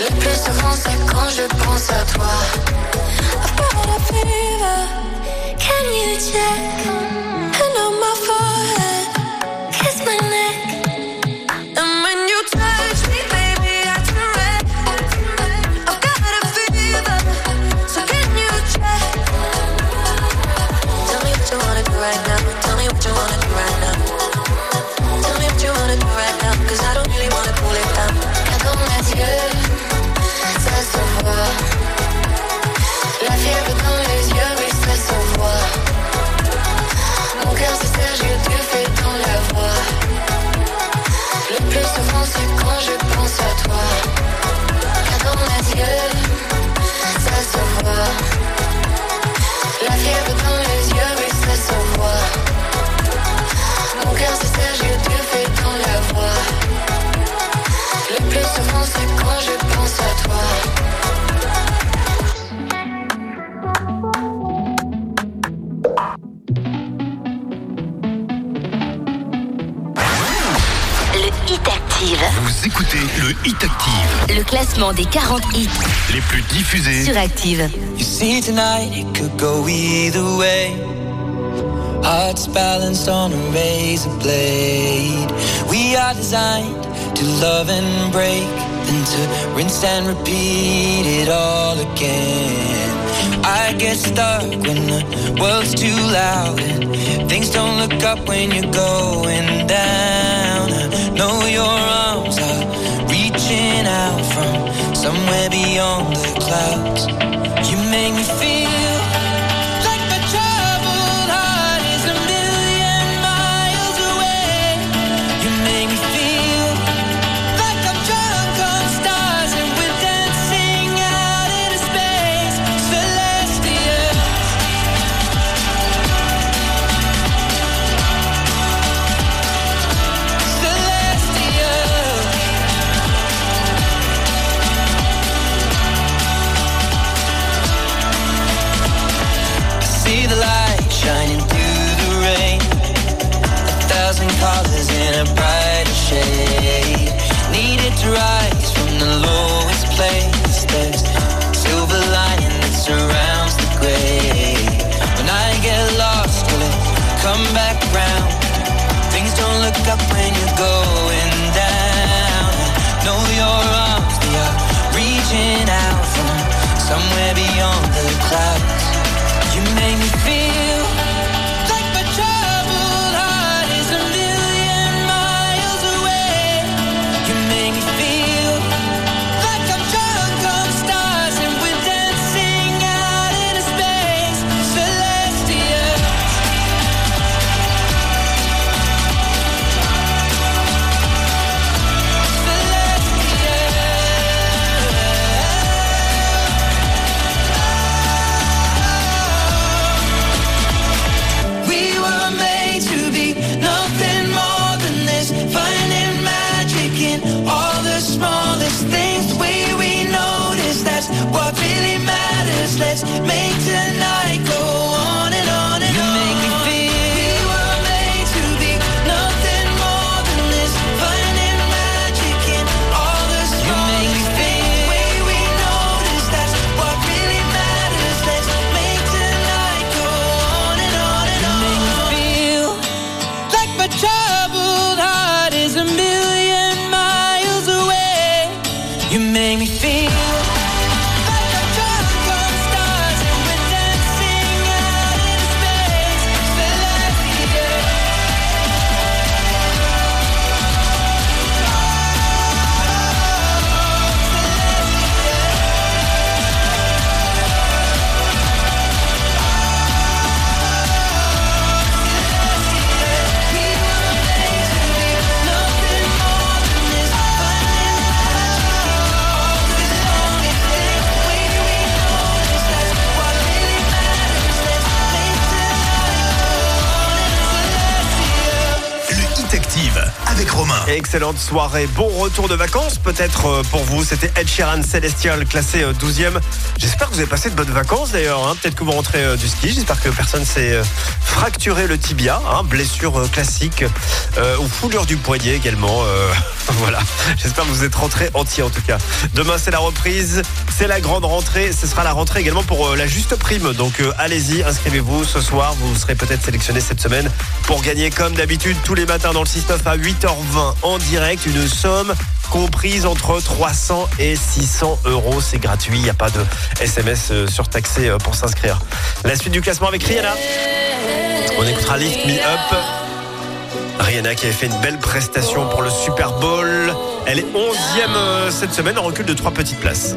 Speaker 24: Le plus souvent, c'est quand je pense à toi. I've got. Can you check? Hand on my
Speaker 3: écoutez le Hit Active.
Speaker 10: Le classement des 40 hits
Speaker 3: Les plus diffusés.
Speaker 10: sur Active.
Speaker 22: You see tonight it could go either way. Hearts balanced on a razor blade. We are designed to love and break, then to rinse and repeat it all again. I get stuck when the world's too loud and things don't look up when you're going down. I know your somewhere beyond the clouds. Up when you're going down. Know your arms, are reaching out from somewhere beyond the clouds.
Speaker 9: Excellente soirée, bon retour de vacances peut-être euh, pour vous. C'était Ed Sheeran Celestial classé euh, 12e. J'espère que vous avez passé de bonnes vacances d'ailleurs. hein. Peut-être que vous rentrez euh, du ski. J'espère que personne s'est euh, fracturé le tibia. hein. Blessure euh, classique euh, ou foulure du poignet également. euh, voilà. J'espère que vous êtes rentrés entier en tout cas. Demain c'est la reprise, c'est la grande rentrée. Ce sera la rentrée également pour euh, la juste prime. Donc euh, allez-y, inscrivez-vous ce soir. Vous serez peut-être sélectionné cette semaine pour gagner comme d'habitude tous les matins dans le 6-9 à 8h20 en direct une somme comprise entre 300 et 600 euros. C'est gratuit, il n'y a pas de SMS euh, surtaxé euh, pour s'inscrire. La suite du classement avec Rihanna. On écoutera Lift Me Up. Rihanna qui avait fait une belle prestation pour le Super Bowl. Elle est 11e euh, cette semaine en recul de 3 petites places.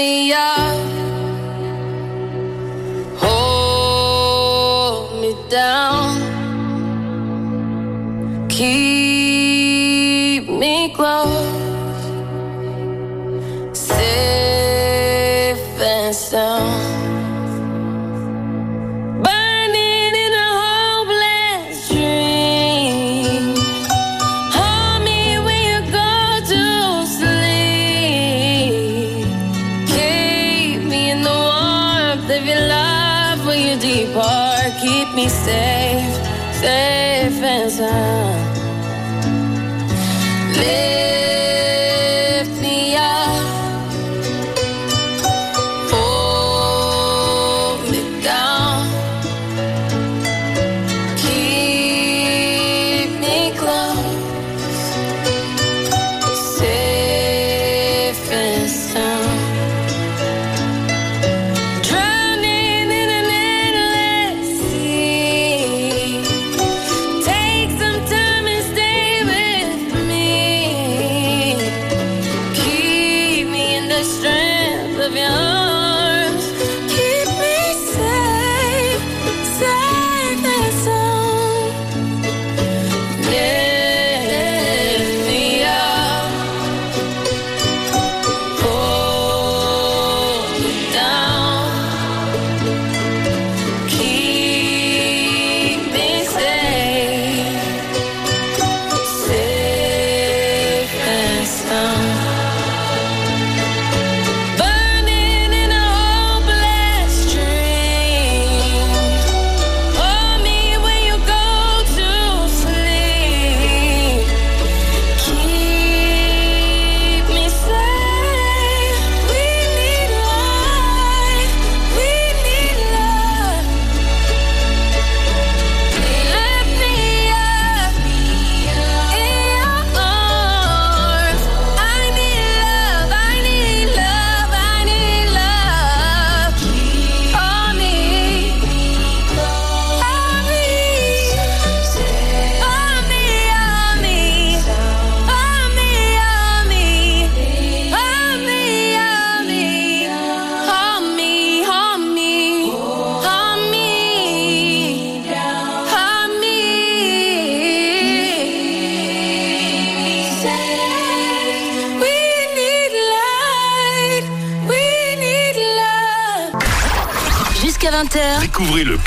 Speaker 26: me up, hold me down, keep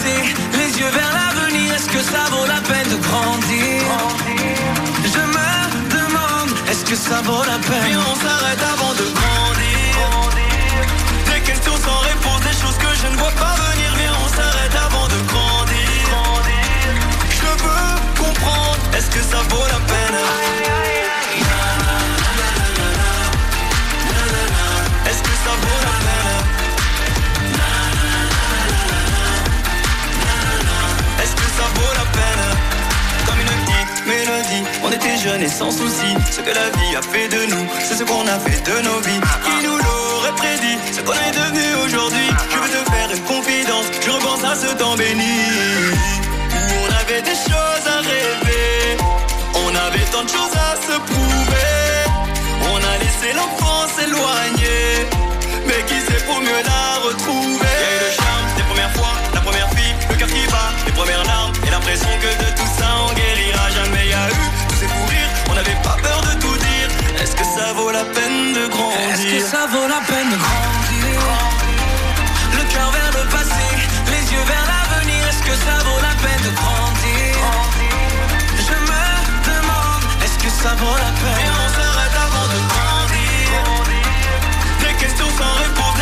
Speaker 22: les yeux vers l'avenir, est-ce que
Speaker 27: ça vaut la peine de
Speaker 22: grandir?
Speaker 27: Je me demande, est-ce que ça vaut la peine? Puis on s'arrête avant de grandir. Des questions sans réponse, des choses que je ne vois pas venir. Mais on s'arrête avant de grandir. Je veux comprendre, est-ce que ça vaut la peine? Est-ce que ça vaut la peine? Comme une petite mélodie On était jeunes et sans soucis. Ce que la vie a fait de nous C'est ce qu'on a fait de nos vies. Qui nous l'aurait prédit Ce qu'on est devenu aujourd'hui? Je veux te faire une confidence Je repense à ce temps béni. Où on avait des choses à rêver On avait tant de choses à se prouver. On a laissé l'enfance éloignée Mais qui sait pour mieux la retrouver? Le cœur qui bat Les premières larmes et l'impression que de tout ça on guérira. Jamais Y a eu tous ces fous rires On n'avait pas peur de tout dire. Est-ce que ça vaut la peine de grandir?
Speaker 17: Est-ce que ça vaut la peine de grandir? Le cœur vers le passé, les yeux vers l'avenir. Est-ce que ça vaut la peine de grandir? Je me demande, est-ce que ça vaut la peine?
Speaker 27: Et on s'arrête avant de grandir. Des questions sans réponse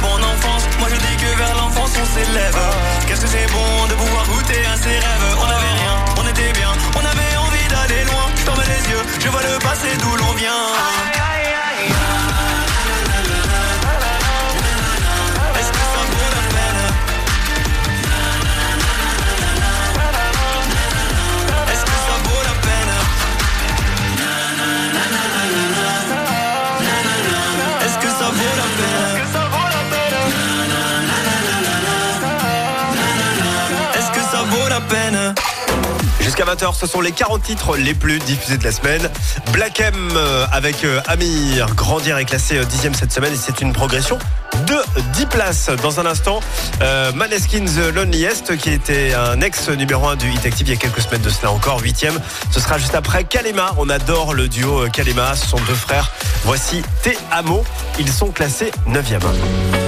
Speaker 27: vers l'enfance on s'élève. Qu'est-ce que c'est bon de pouvoir goûter à ses rêves? On avait rien, on était bien, on avait envie d'aller loin. Je les yeux, je vois le passé d'où l'on vient. Jusqu'à 20h, ce sont les 40 titres les plus diffusés de la semaine. Black M euh, avec euh, Amir, Grandir est classé euh, dixième cette semaine et c'est une progression de 10 places. Dans un instant, euh, Maneskin The qui était un ex numéro 1 du Hit Active il y a quelques semaines de cela encore, huitième. Ce sera juste après Kalema. On adore le duo euh, Kalema, ce sont deux frères. Voici Amo, ils sont classés 9e.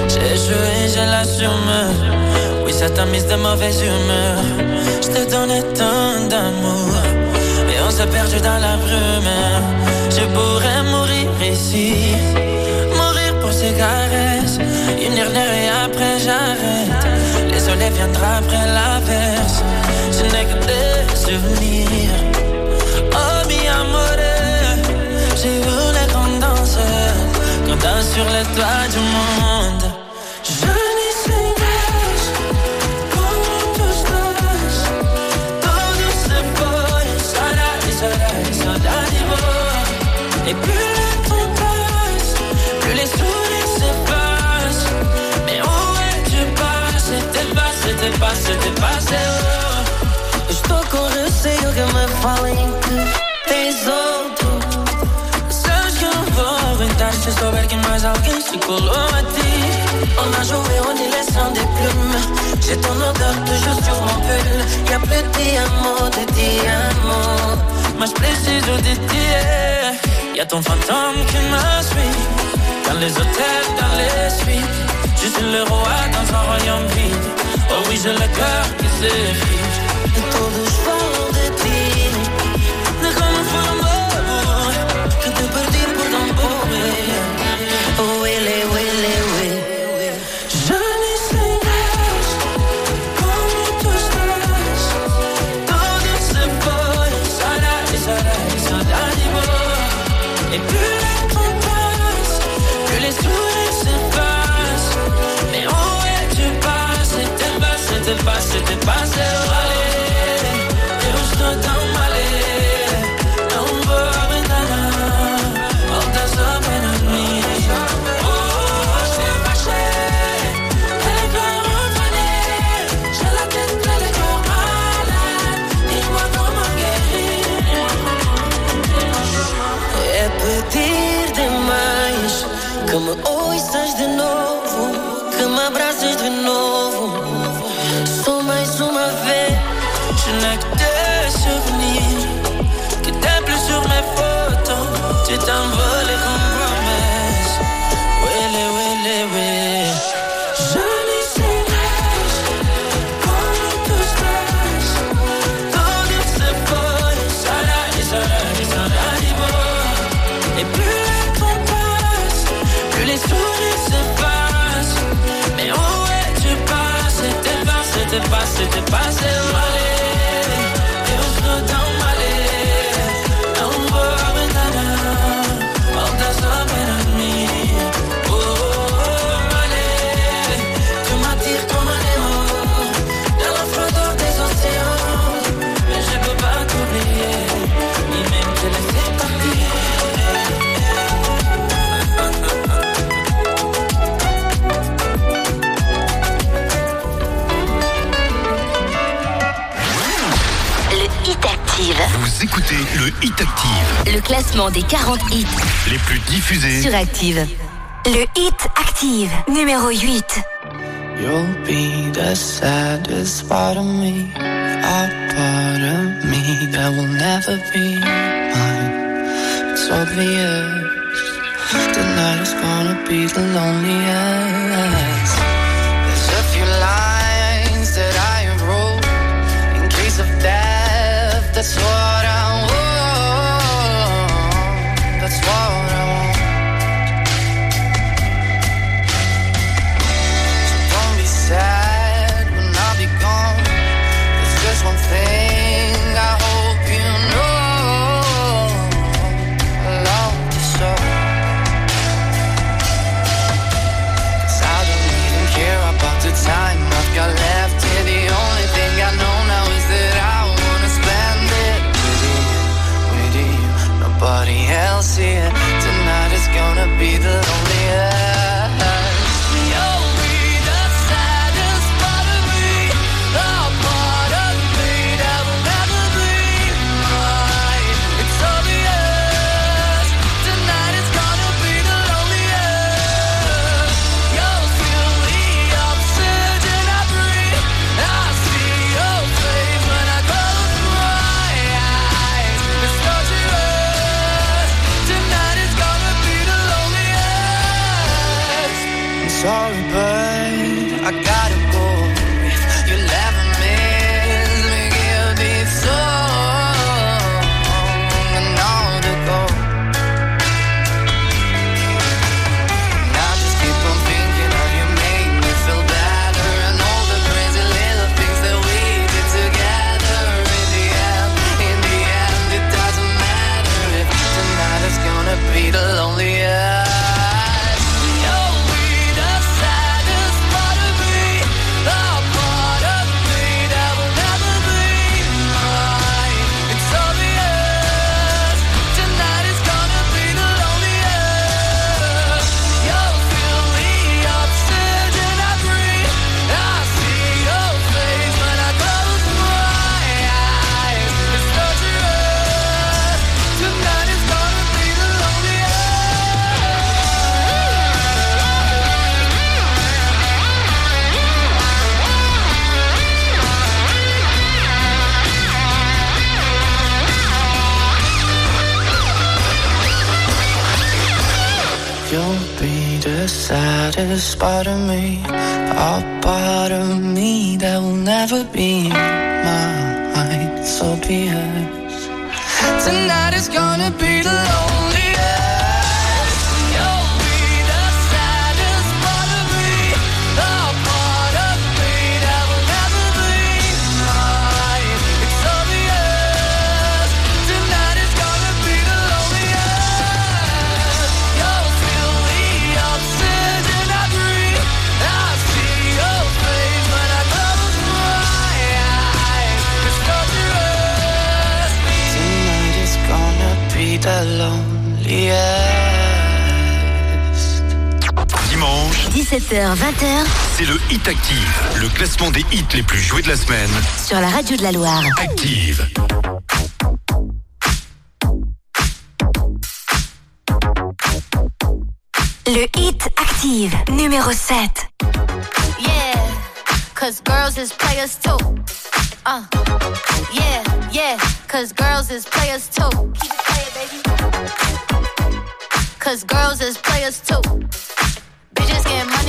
Speaker 17: J'ai joué. Oui, ça t'a mis de mauvaise humeur. Je te donnais tant d'amour. Mais on s'est perdu dans la brume. Je pourrais mourir ici. Mourir pour ces caresses. Une dernière et après j'arrête. Les soleils viendra après l'averse. Ce n'est que des souvenirs. Oh, mi amore. J'ai voulu qu'on danse. Qu'on danse sur les toits du monde. Et plus le temps passe, plus les sourires s'effacent. Mais où es-tu passé? T'es passé, t'es passé, t'es passé. oh. Estou com receio que me falem que tens que se que mais alguém se ti. On a joué nid laissant des plumes. J'ai ton odeur toujours sur mon pull. Y'a plus de diamants, de diamants. Mas preciso de ti. Y'a ton fantôme qui me suit. Dans les hôtels, dans les suites. Je suis le roi dans un royaume vide. Oh oui, j'ai le cœur qui s'effrite. Le
Speaker 15: Hit Active.
Speaker 3: Le
Speaker 15: classement des 40 hits.
Speaker 3: Les plus diffusés.
Speaker 15: Sur Active. Le Hit Active, numéro 8.
Speaker 17: You'll be the saddest part of me. A part of me that will never be mine. It's obvious. Tonight is gonna be the loneliest.
Speaker 3: classement des hits les plus joués de la semaine.
Speaker 15: Sur la radio de la Loire.
Speaker 3: Active.
Speaker 15: Le hit active, numéro 7.
Speaker 28: Yeah, cause girls is players too. Uh, yeah, yeah, cause girls is players too. Keep it playing, baby. Cause girls is players too.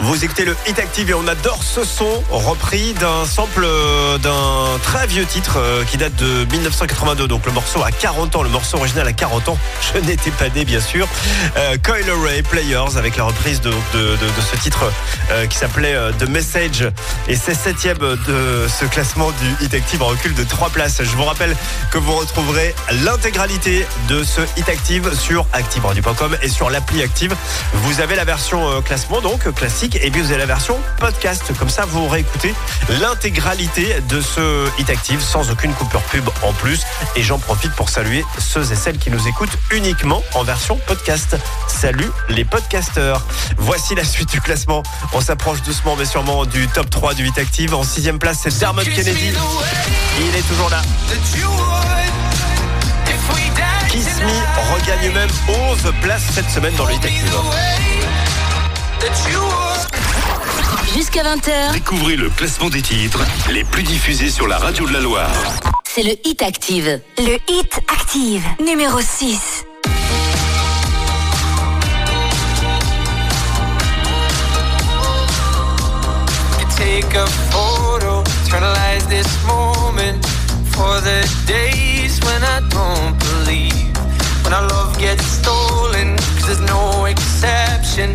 Speaker 9: Vous écoutez le Hit Active et on adore ce son repris d'un sample euh, d'un très vieux titre euh, qui date de 1982. Donc le morceau a 40 ans, le morceau original a 40 ans. Je n'étais pas né bien sûr. Euh, Coil Ray Players avec la reprise de, de, de- ce titre euh, qui s'appelait The Message et c'est septième de ce classement du Hit Active en recul de 3 places. Je vous rappelle que vous retrouverez l'intégralité de ce Hit Active sur activeradio.com et sur l'appli Active. Vous avez la version classement donc classique et puis vous avez la version podcast. Comme ça, vous réécoutez l'intégralité de ce Hit Active sans aucune coupure pub en plus. Et j'en profite pour saluer ceux et celles qui nous écoutent uniquement en version podcast. Salut les podcasteurs. Voici la suite du classement. On s'approche doucement mais sûrement du top 3 du Hit Active. En sixième place, c'est Dermot Kennedy. Il est toujours là. Kiss Me regagne même 11 places cette semaine dans le Hit Active.
Speaker 15: Jusqu'à 20h,
Speaker 3: Découvrez le classement des titres les plus diffusés sur la radio de la Loire.
Speaker 15: c'est le Hit Active. Le Hit Active, numéro 6.
Speaker 22: You take a photo, eternalize this moment for the days when I don't believe. When our love gets stolen, cause there's no exception.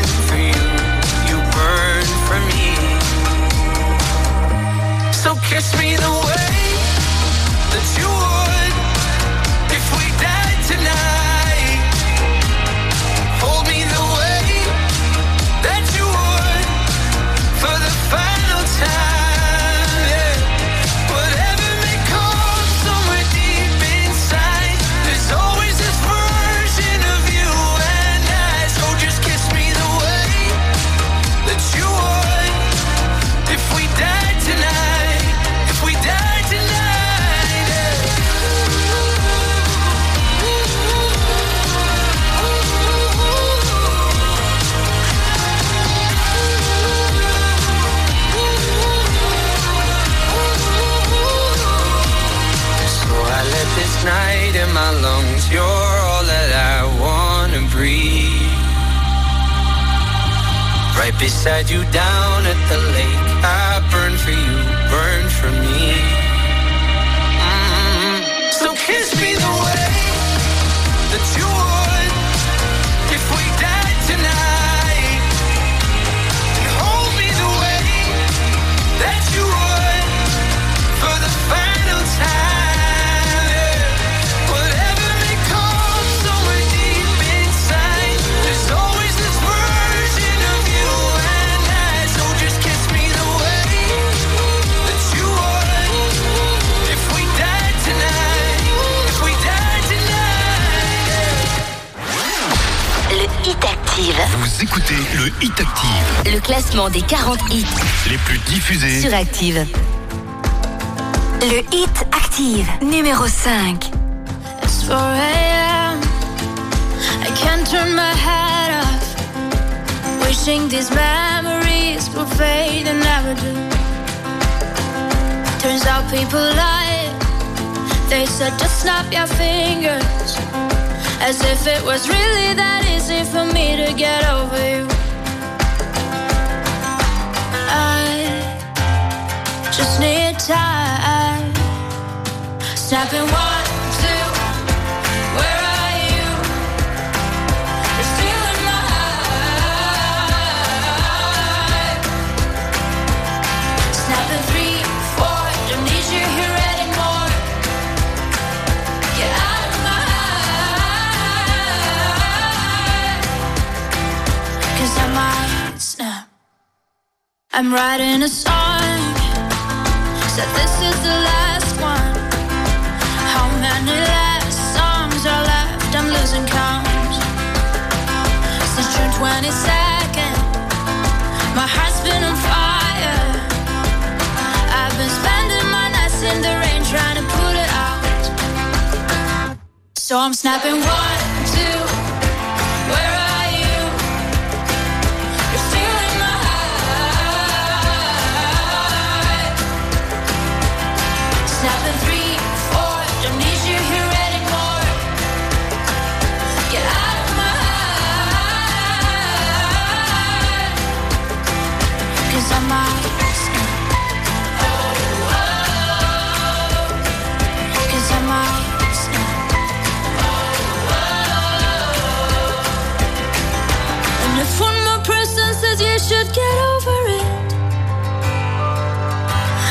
Speaker 22: kiss me the way beside you down at the
Speaker 4: Hit Active,
Speaker 3: Le
Speaker 4: classement des 40 hits
Speaker 3: les plus diffusés.
Speaker 4: sur Active. Le Hit Active, numéro 5.
Speaker 1: It's 4 a.m. I can't turn my head off. Wishing these memories will fade and never do. Turns out people lie. They said just snap your fingers. As if it was really that easy for me to get over you. Just need time. Snapping one, two. Where are you? Three, four. Don't need you here anymore. Get out of my I might snap. I'm writing a song. So I'm snapping one,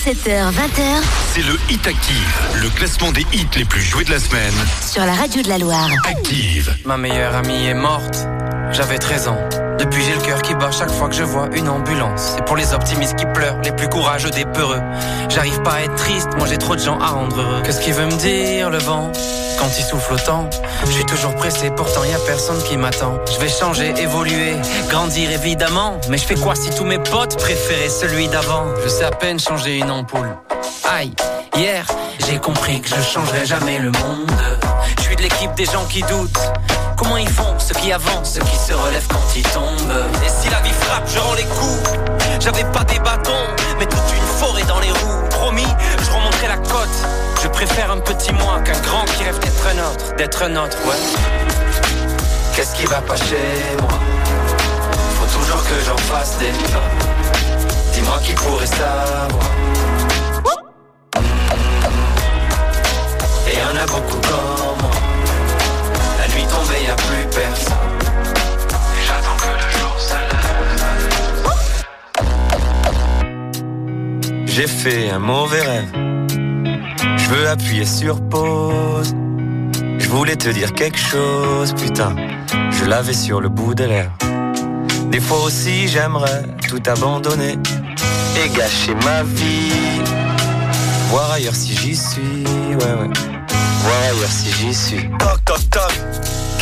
Speaker 4: 17h, 20h
Speaker 3: c'est le Hit Active, le classement des hits les plus joués de la semaine.
Speaker 4: sur la radio de la Loire.
Speaker 3: Active.
Speaker 5: Ma meilleure amie est morte, j'avais 13 ans. Depuis j'ai le cœur qui bat chaque fois que je vois une ambulance. C'est pour les optimistes qui pleurent, les plus courageux des peureux. J'arrive pas à être triste, moi j'ai trop de gens à rendre heureux. Qu'est-ce qu'il veut me dire le vent? Quand il souffle autant Je suis toujours pressé, pourtant y a personne qui m'attend. Je vais changer, évoluer, grandir évidemment. Mais je fais quoi si tous mes potes préféraient celui d'avant? Je sais à peine changer une ampoule. Aïe, hier j'ai compris que je changerai jamais le monde. Je suis de l'équipe des gens qui doutent. Comment ils font Ceux qui avancent, ceux qui se relèvent quand ils tombent. Et si la vie frappe, je rends les coups. J'avais pas des bâtons, mais toute une forêt dans les roues. Promis, je remonterai la côte. Je préfère un petit moi qu'un grand qui rêve d'être un autre. D'être un autre, ouais. Qu'est-ce qui va pas chez moi? Faut toujours que j'en fasse des pas. Dis-moi qui pourrait savoir. Et y en a beaucoup J'ai
Speaker 7: fait un mauvais rêve. Je veux appuyer sur pause. Je voulais te dire quelque chose, putain. Je l'avais sur le bout de l'air. Des fois aussi, j'aimerais tout abandonner et gâcher ma vie. Voir ailleurs si j'y suis, ouais, ouais. Voir ailleurs si j'y suis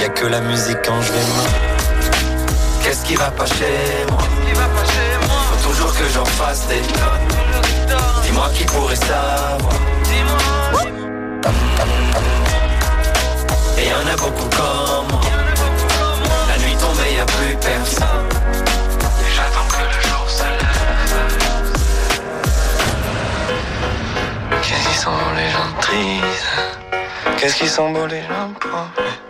Speaker 7: Y a que la musique quand je vais mal. Qu'est-ce qui va pas chez moi? Faut toujours que j'en fasse des Dis-moi qui pourrait savoir. Et y'en a beaucoup comme moi. La nuit tombée, y a plus personne. Et j'attends que le jour se lève. Qu'est-ce qu'ils sont beaux les gens tristes? Qu'est-ce qu'ils sont beaux les gens pauvres?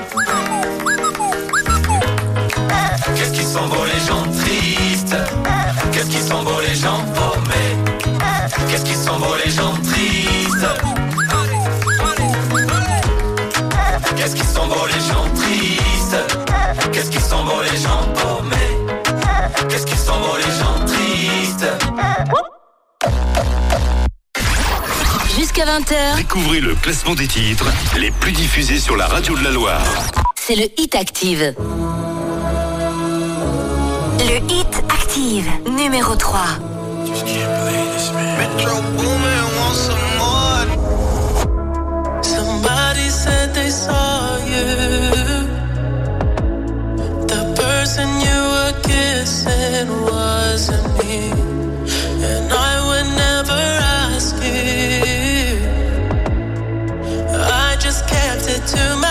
Speaker 10: Jusqu'à 20h,
Speaker 3: Découvrez le classement des titres les plus diffusés sur la radio de la Loire.
Speaker 10: c'est le Hit Active. Le Hit Active, numéro 3.
Speaker 29: Metro Boomin want some more. Somebody said they saw you. The person you were kissing wasn't me. And I I just kept it to myself.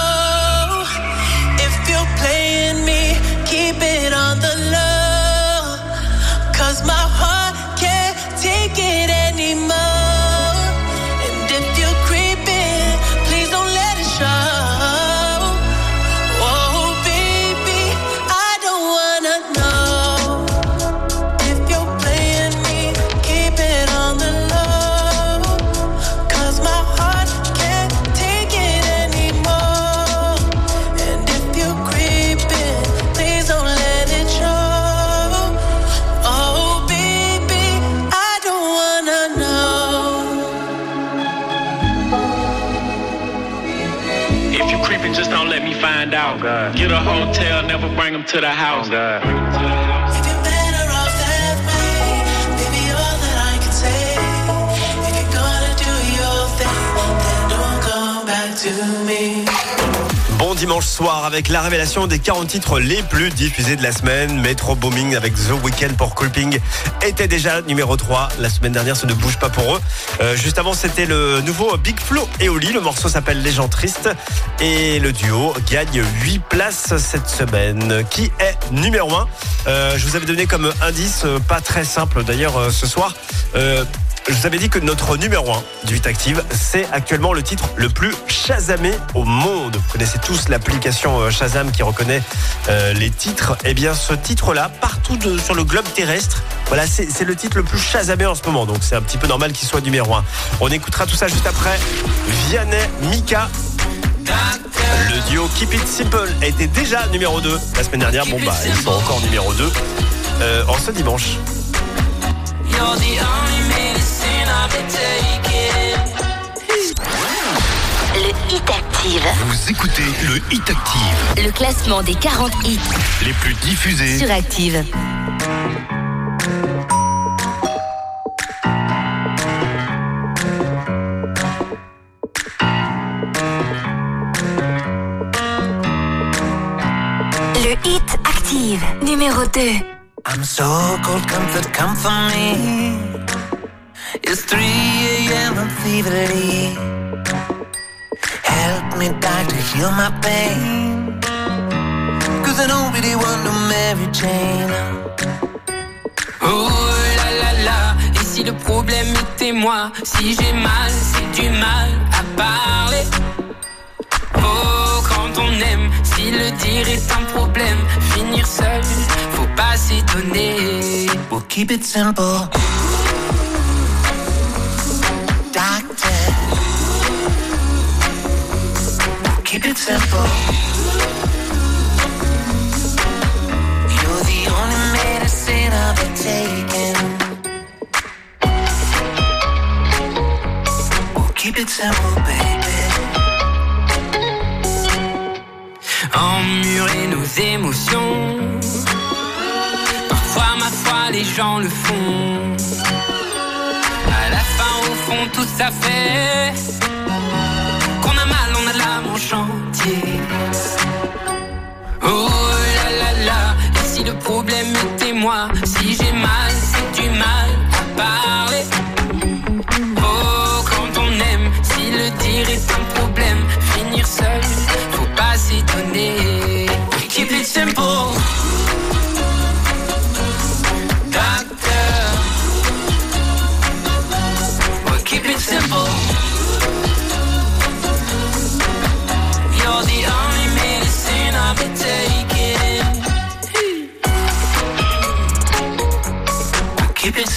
Speaker 29: It
Speaker 30: out. Get a hotel, never bring them to the oh, house.
Speaker 9: Bon dimanche soir avec la révélation des 40 titres les plus diffusés de la semaine. Metro Booming avec The Weeknd pour Creeping était déjà numéro 3 la semaine dernière, ça ne bouge pas pour eux. Euh, juste avant, c'était le nouveau Big Flo et Oli. Le morceau s'appelle Les gens tristes et le duo gagne 8 places cette semaine. Qui est numéro 1 Euh, Je vous avais donné comme indice, euh, pas très simple d'ailleurs euh, ce soir. Je vous avais dit que notre numéro 1 du 8 Active, c'est actuellement le titre le plus Shazamé au monde. Vous connaissez tous l'application euh, Shazam qui reconnaît euh, les titres. Eh bien, ce titre-là, partout de- sur le globe terrestre, voilà, c'est c'est le titre le plus Shazamé en ce moment. Donc, c'est un petit peu normal qu'il soit numéro 1. On écoutera tout ça juste après. Vianney, Mika. Le duo Keep It Simple était déjà numéro 2 la semaine dernière. Bon, bah, ils sont encore numéro 2 euh, en ce dimanche.
Speaker 17: You're the only
Speaker 15: Le Hit Active.
Speaker 3: Vous écoutez le Hit Active,
Speaker 15: Le classement des 40 hits
Speaker 3: les plus diffusés.
Speaker 15: sur Active. Le Hit Active, numéro 2.
Speaker 19: I'm so cold, comfort, come for me. It's 3 a.m. I'm feverly. Help me, doctor, heal my pain. Cause I don't really want no Mary Jane.
Speaker 10: Oh là là là, et si le problème était moi? Si j'ai mal, c'est du mal à parler Oh, quand on aime, si le dire est un problème Finir seul, faut pas s'étonner
Speaker 19: We'll keep it simple. Keep it simple. You're the only medicine I've been taking. We'll keep it simple, baby.
Speaker 10: Emmurer nos émotions Parfois, ma foi, les gens le font À la fin, au fond, tout ça fait Oh là là là, et si le problème était moi Si j'ai mal,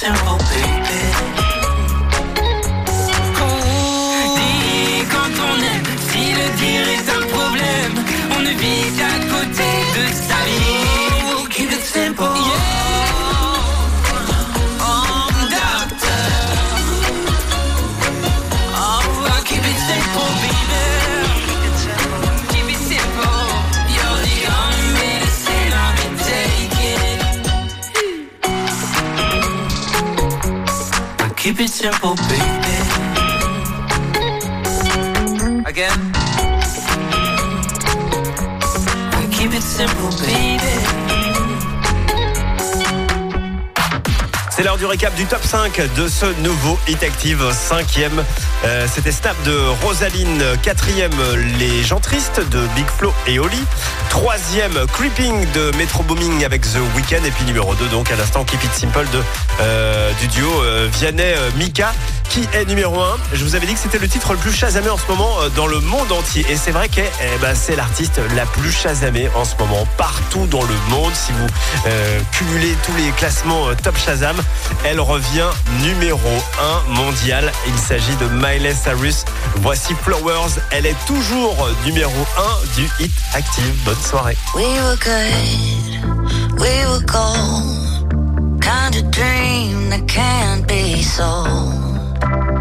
Speaker 10: Keep it simple,
Speaker 19: baby. Again. Keep it simple, baby.
Speaker 9: L'heure du récap du top 5 de ce nouveau Hit Active 5e. Euh, C'était Snap de Rosaline, quatrième Les gens tristes de Big Flo et Oli, troisième Creeping de Metro Booming avec The Weeknd. Et puis numéro 2 donc à l'instant Keep It Simple euh, du duo euh, Vianney euh, Mika qui est numéro 1. Je vous avais dit que c'était le titre le plus chasamé en ce moment euh, dans le monde entier et c'est vrai que eh ben, c'est l'artiste la plus chasamée en ce moment partout dans le monde. Si vous euh, cumulez tous les classements euh, top Shazam, elle revient numéro 1 mondial. Il s'agit de Miley Cyrus. Voici Flowers. Elle est toujours numéro 1 du hit active. Bonne soirée.
Speaker 24: We were good, we were gold. Kind of dream that can't be.